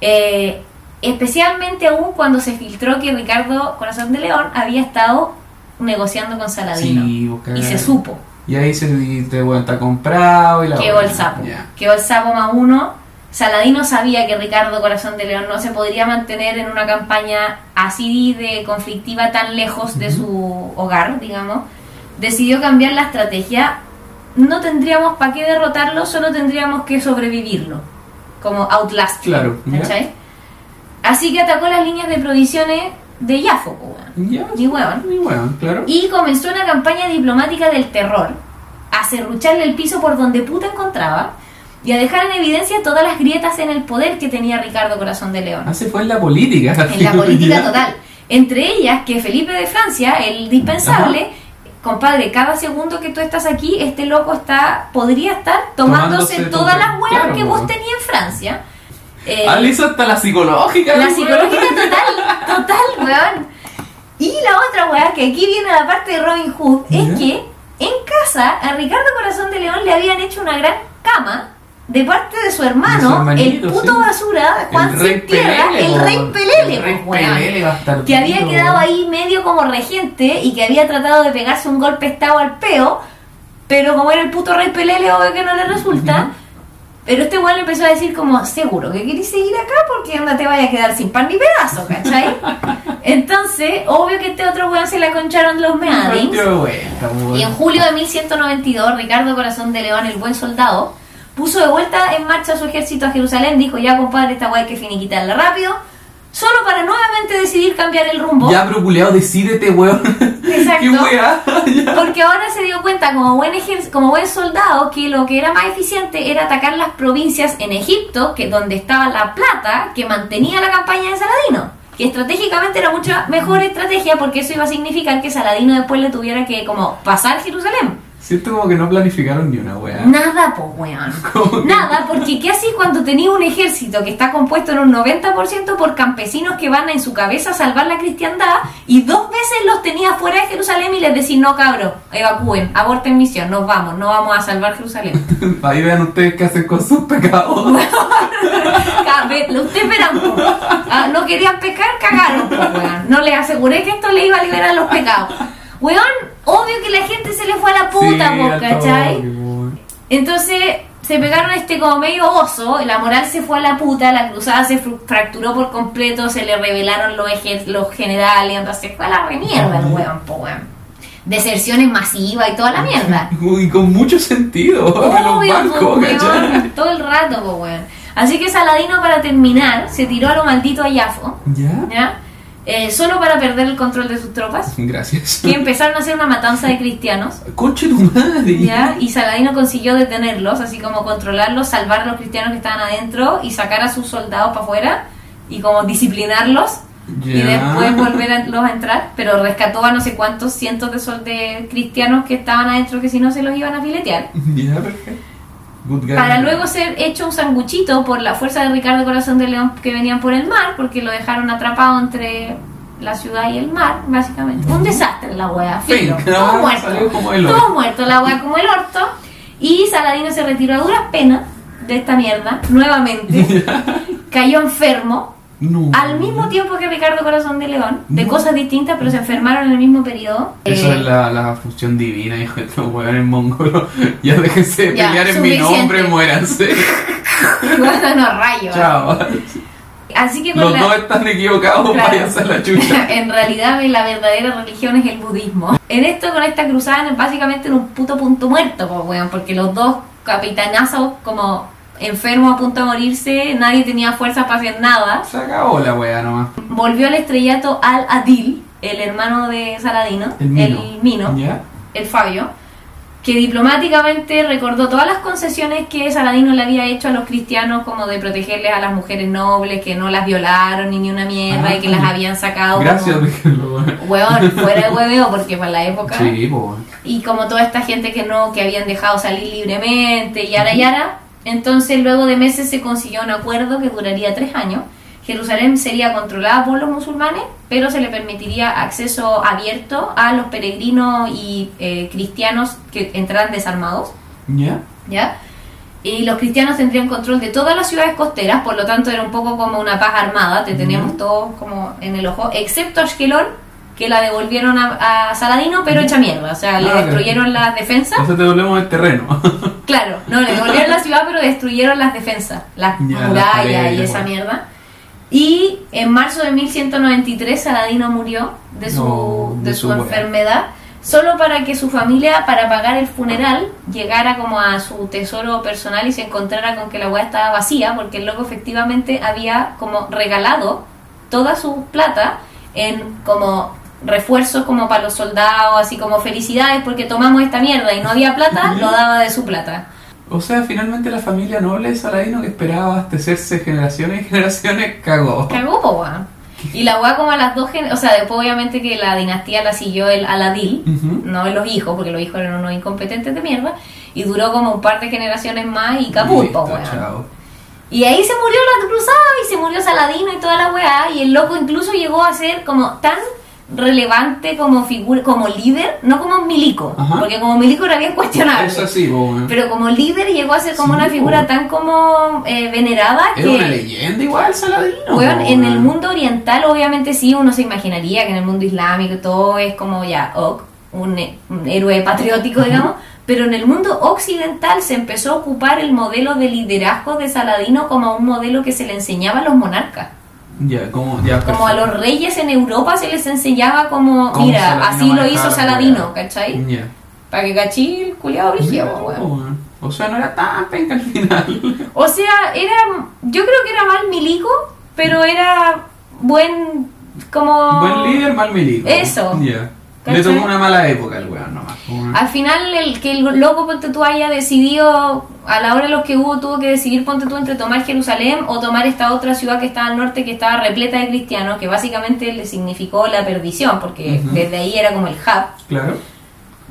Eh, especialmente aún cuando se filtró que Ricardo Corazón de León había estado negociando con Saladino. Sí, y se supo. Y ahí se dice, bueno, está comprado y la Quedó el sapo. Ya. Quedó el sapo más uno. Saladino sabía que Ricardo Corazón de León no se podría mantener en una campaña así de conflictiva tan lejos de su hogar, digamos. Decidió cambiar la estrategia. No tendríamos para qué derrotarlo, solo tendríamos que sobrevivirlo. Como Outlast. Claro. ¿cachai? Así que atacó las líneas de provisiones de Yafo. Ya, Ni hueón. Claro. Y comenzó una campaña diplomática del terror, a serrucharle el piso por donde puta encontraba y a dejar en evidencia todas las grietas en el poder que tenía Ricardo Corazón de León. Ah, se fue en la política. En la política Ya. total. Entre ellas que Felipe de Francia, el dispensable, compadre, cada segundo que tú estás aquí, este loco está podría estar tomándose, Tomándose todas todo. las huevas Claro, que vos tenías en Francia. Eh, Ah, le hizo hasta la psicológica. la weón. psicología total, total, weón. Y la otra weá, que aquí viene la parte de Robin Hood, es que en casa a Ricardo Corazón de León le habían hecho una gran cama de parte de su De hermano, su el puto sí. basura, Juan El rey Sin Tierra, Pelele, el rey Pelele, El rey. Pelele, que había quedado ahí medio como regente y que había tratado de pegarse un golpe estado al peo, pero como era el puto rey Pelele, obvio que no le resulta. Pero este weón le empezó a decir como, seguro que querés seguir acá porque anda te vaya a quedar sin pan ni pedazo, ¿cachai? Entonces, obvio que este otro weón se la concharon los meadings. Weón. Y en julio de 1192, Ricardo Corazón de León, el buen soldado, puso de vuelta en marcha su ejército a Jerusalén. Dijo, ya compadre, esta weá hay que finiquitarla rápido. Solo para nuevamente decidir cambiar el rumbo. Ya, pero culeado, decídete, weón. Exacto. Qué weá. Porque ahora se dio cuenta como buen, como buen soldado que lo que era más eficiente era atacar las provincias en Egipto, que donde estaba la plata que mantenía la campaña de Saladino. Que estratégicamente era mucha mejor estrategia porque eso iba a significar que Saladino después le tuviera que como pasar Jerusalén. Siento como que no planificaron ni una weá. Nada, po, weón. Nada, porque ¿qué así cuando tenía un ejército que está compuesto en un 90% por campesinos que van en su cabeza a salvar la cristiandad y dos veces los tenía fuera de Jerusalén y les decís, no cabro, evacúen, aborten misión, nos vamos, no vamos a salvar Jerusalén. Ahí vean ustedes qué hacen con sus pecados. Ustedes verán, po. Ah, no querían pecar, cagaron, po, weón. No les aseguré que esto le iba a liberar los pecados. Weón, obvio que la gente se le fue a la puta, Sí, po, ¿cachai? Entonces se pegaron este como medio oso, la moral se fue a la puta, la cruzada se fracturó por completo, se le revelaron los, ejer- los generales, entonces fue a la remierda el weón, po weón. Deserciones masivas y toda la mierda. Y con mucho sentido. todo el rato, po weón. Así que Saladino para terminar se tiró a lo maldito a Yafo, ¿Ya? ¿ya? Eh, solo para perder el control de sus tropas, Gracias. que empezaron a hacer una matanza de cristianos. Conche tu madre. ¿Ya? Y Saladino consiguió detenerlos, así como controlarlos, salvar a los cristianos que estaban adentro y sacar a sus soldados para afuera y como disciplinarlos y después volver a, entrar, pero rescató a no sé cuántos cientos de, sol de cristianos que estaban adentro que si no se los iban a filetear. Ya, perfecto. Para luego ser hecho un sanguchito por la fuerza de Ricardo Corazón de León que venían por el mar, porque lo dejaron atrapado entre la ciudad y el mar, básicamente. Un desastre la wea, filo. Todo muerto. Todo muerto, la wea como el orto. Y Saladino se retiró a duras penas de esta mierda, nuevamente. Cayó enfermo, No. al mismo tiempo que Ricardo Corazón de León, de No. cosas distintas, pero se enfermaron en el mismo periodo. Eso Eh, es la, la función divina, hijo de estos hueones mongolos. Ya déjense de Ya, pelear en mi nombre, muéranse. no, rayos. Chao. Así que Los la- dos están equivocados, Claro. váyanse a la chucha. en realidad la verdadera religión es el budismo. En esto, con esta cruzada, básicamente en un puto punto muerto, pues, weón, porque los dos capitanazos como enfermos a punto de morirse, nadie tenía fuerzas para hacer nada. Se acabó la wea nomás. Volvió al estrellato Al-Adil, el hermano de Saladino, El Mino. el Mino, ¿Ya? el Fabio, que diplomáticamente recordó todas las concesiones que Saladino le había hecho a los cristianos, como de protegerles a las mujeres nobles, que no las violaron ni ni una mierda Ah, y que las habían sacado. Gracias, como-. Huevón, fuera de hueveo, porque para la época. Sí. Y como toda esta gente que no, que habían dejado salir libremente, yara yara. Entonces, luego de meses se consiguió un acuerdo que duraría tres años. Jerusalén sería controlada por los musulmanes, pero se le permitiría acceso abierto a los peregrinos y eh, cristianos que entraran desarmados. ¿Ya? ¿ya? Y los cristianos tendrían control de todas las ciudades costeras, por lo tanto era un poco como una paz armada, te teníamos todos como en el ojo, excepto Ashkelon, que la devolvieron a, a Saladino, pero hecha mierda, o sea, le Ah, destruyeron las defensas. Entonces te volvemos el terreno. Claro, no, le devolvieron la ciudad, pero destruyeron las defensas, las murallas y esa mierda. Y en marzo de 1193 Saladino murió de su, No, de de su su enfermedad, solo para que su familia, para pagar el funeral, llegara como a su tesoro personal y se encontrara con que la weá estaba vacía, porque el loco efectivamente había como regalado toda su plata en como refuerzos como para los soldados, así como felicidades porque tomamos esta mierda y no había plata, lo daba de su plata. O sea, finalmente la familia noble de Saladino que esperaba abastecerse generaciones y generaciones cagó. Cagó, po, weón. Y la weá como a las dos gen- o sea, después obviamente que la dinastía la siguió el Aladil, no los hijos, porque los hijos eran unos incompetentes de mierda, y duró como un par de generaciones más y caput, po, Listo, weón. chao. Y ahí se murió la cruzada y se murió Saladino y toda la weá, y el loco incluso llegó a ser como tan relevante como figura, como líder, no como milico, Ajá. porque como milico era bien cuestionable. Es así. Pero como líder llegó a ser como Sí, una figura tan como eh, venerada Era que... una leyenda igual, Saladino. Po, en el mundo oriental obviamente sí uno se imaginaría que en el mundo islámico todo es como ya, ok, un, he- un héroe patriótico, digamos, pero en el mundo occidental se empezó a ocupar el modelo de liderazgo de Saladino como un modelo que se le enseñaba a los monarcas. Ya, como, ya, Como a los reyes en Europa se les enseñaba como, mira, así lo hizo la Saladino. ¿cachai? Para que cachí el culiado weón. O sea, no era tan penca al final. O sea, era. Yo creo que era mal milico, pero era buen. Como. Buen líder, mal milico. Eso. Ya. Le tocó una mala época al weón nomás. Al final, el que el loco, ponte tú, haya decidido, a la hora de los que hubo, tuvo que decidir, ponte tú, entre tomar Jerusalén o tomar esta otra ciudad que estaba al norte, que estaba repleta de cristianos, que básicamente le significó la perdición, porque desde ahí era como el hub. Claro.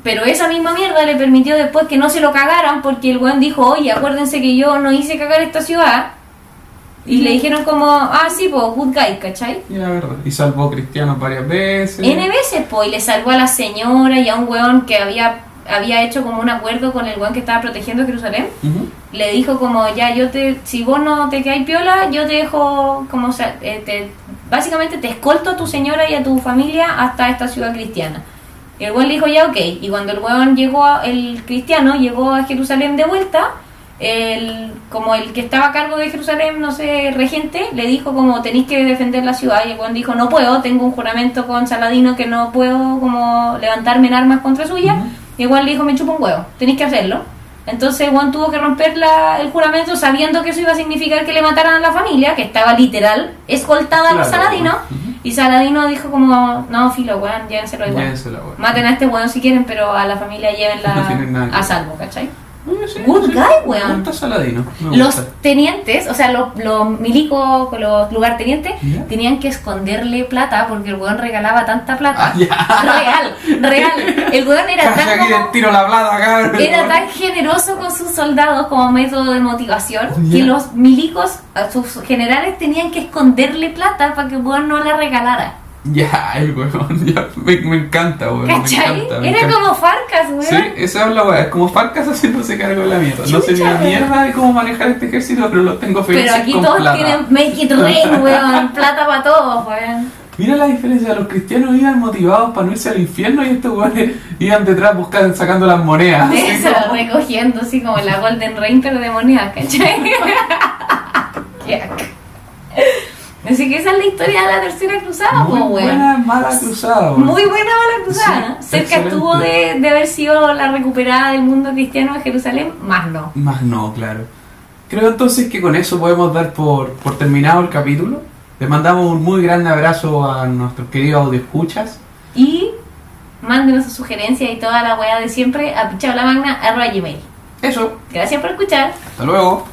Pero esa misma mierda le permitió después que no se lo cagaran, porque el weón dijo, oye, acuérdense que yo no hice cagar esta ciudad. Y le dijeron como, ah, sí, pues, good guy, ¿cachai? Ya, verdad. Y salvó a cristianos varias veces. N veces, pues, y le salvó a la señora y a un weón que había, había hecho como un acuerdo con el weón que estaba protegiendo Jerusalén. Le dijo como, ya, yo te, si vos no te quedáis piola, yo te dejo, como, o sea, eh, te- básicamente te escolto a tu señora y a tu familia hasta esta ciudad cristiana. Y el weón le dijo, ya, ok. Y cuando el weón llegó, a- el cristiano llegó a Jerusalén de vuelta, el, como el que estaba a cargo de Jerusalén, no sé, regente, le dijo como tenéis que defender la ciudad. Y weón dijo, no puedo, tengo un juramento con Saladino que no puedo como levantarme en armas contra suya. Ujú. Y igual le dijo, me chupa un huevo, tenéis que hacerlo. Entonces Juan tuvo que romper la- el juramento sabiendo que eso iba a significar que le mataran a la familia, que estaba literal escoltada Claro, Saladino. ujú. Y Saladino dijo como, no, filo, weón, llévenselo igual. Llévensela, weón. Maten a este weón si quieren, pero a la familia No llévenla que a salvo, ¿cachai? Good guy, weón. Saladino. Los tenientes, o sea, los, los milicos, los lugartenientes, Ya. tenían que esconderle plata porque el weón regalaba tanta plata. Ah, ya. Real, real. El weón era tan aquí como- le tiro la plata acá. era tan generoso con sus soldados como método de motivación Ya. que los milicos, a sus generales, tenían que esconderle plata para que el weón no la regalara. Ya, el weón, ya, me, me encanta, weón. Me ¿Cachai? encanta, me Era encanta. como Farcas, weón. Sí, esa es la weá, es como Farcas haciéndose cargo de la mierda. No sé ni la weón. mierda de cómo manejar este ejército, pero los tengo felices Pero aquí con todos plata. tienen make it rain, weón. Plata para todos, weón. Mira la diferencia, los cristianos iban motivados para no irse al infierno y estos weones iban detrás buscando, sacando las monedas. Eso, como- recogiendo así como la Golden Rain, pero de monedas, ¿cachai? Qué. Así que esa es la historia de la tercera cruzada, Muy po, weón. buena mala cruzada. Muy buena mala cruzada. Sí, Cerca excelente. estuvo de, de haber sido la recuperada del mundo cristiano de Jerusalén, más no. Más no, claro. Creo entonces que con eso podemos dar por, por terminado el capítulo. Les mandamos un muy grande abrazo a nuestros queridos audioscuchas. Y mándenos sus sugerencias y toda la weá de siempre a pichablamagna.gmail. Eso, Gracias por escuchar. hasta luego.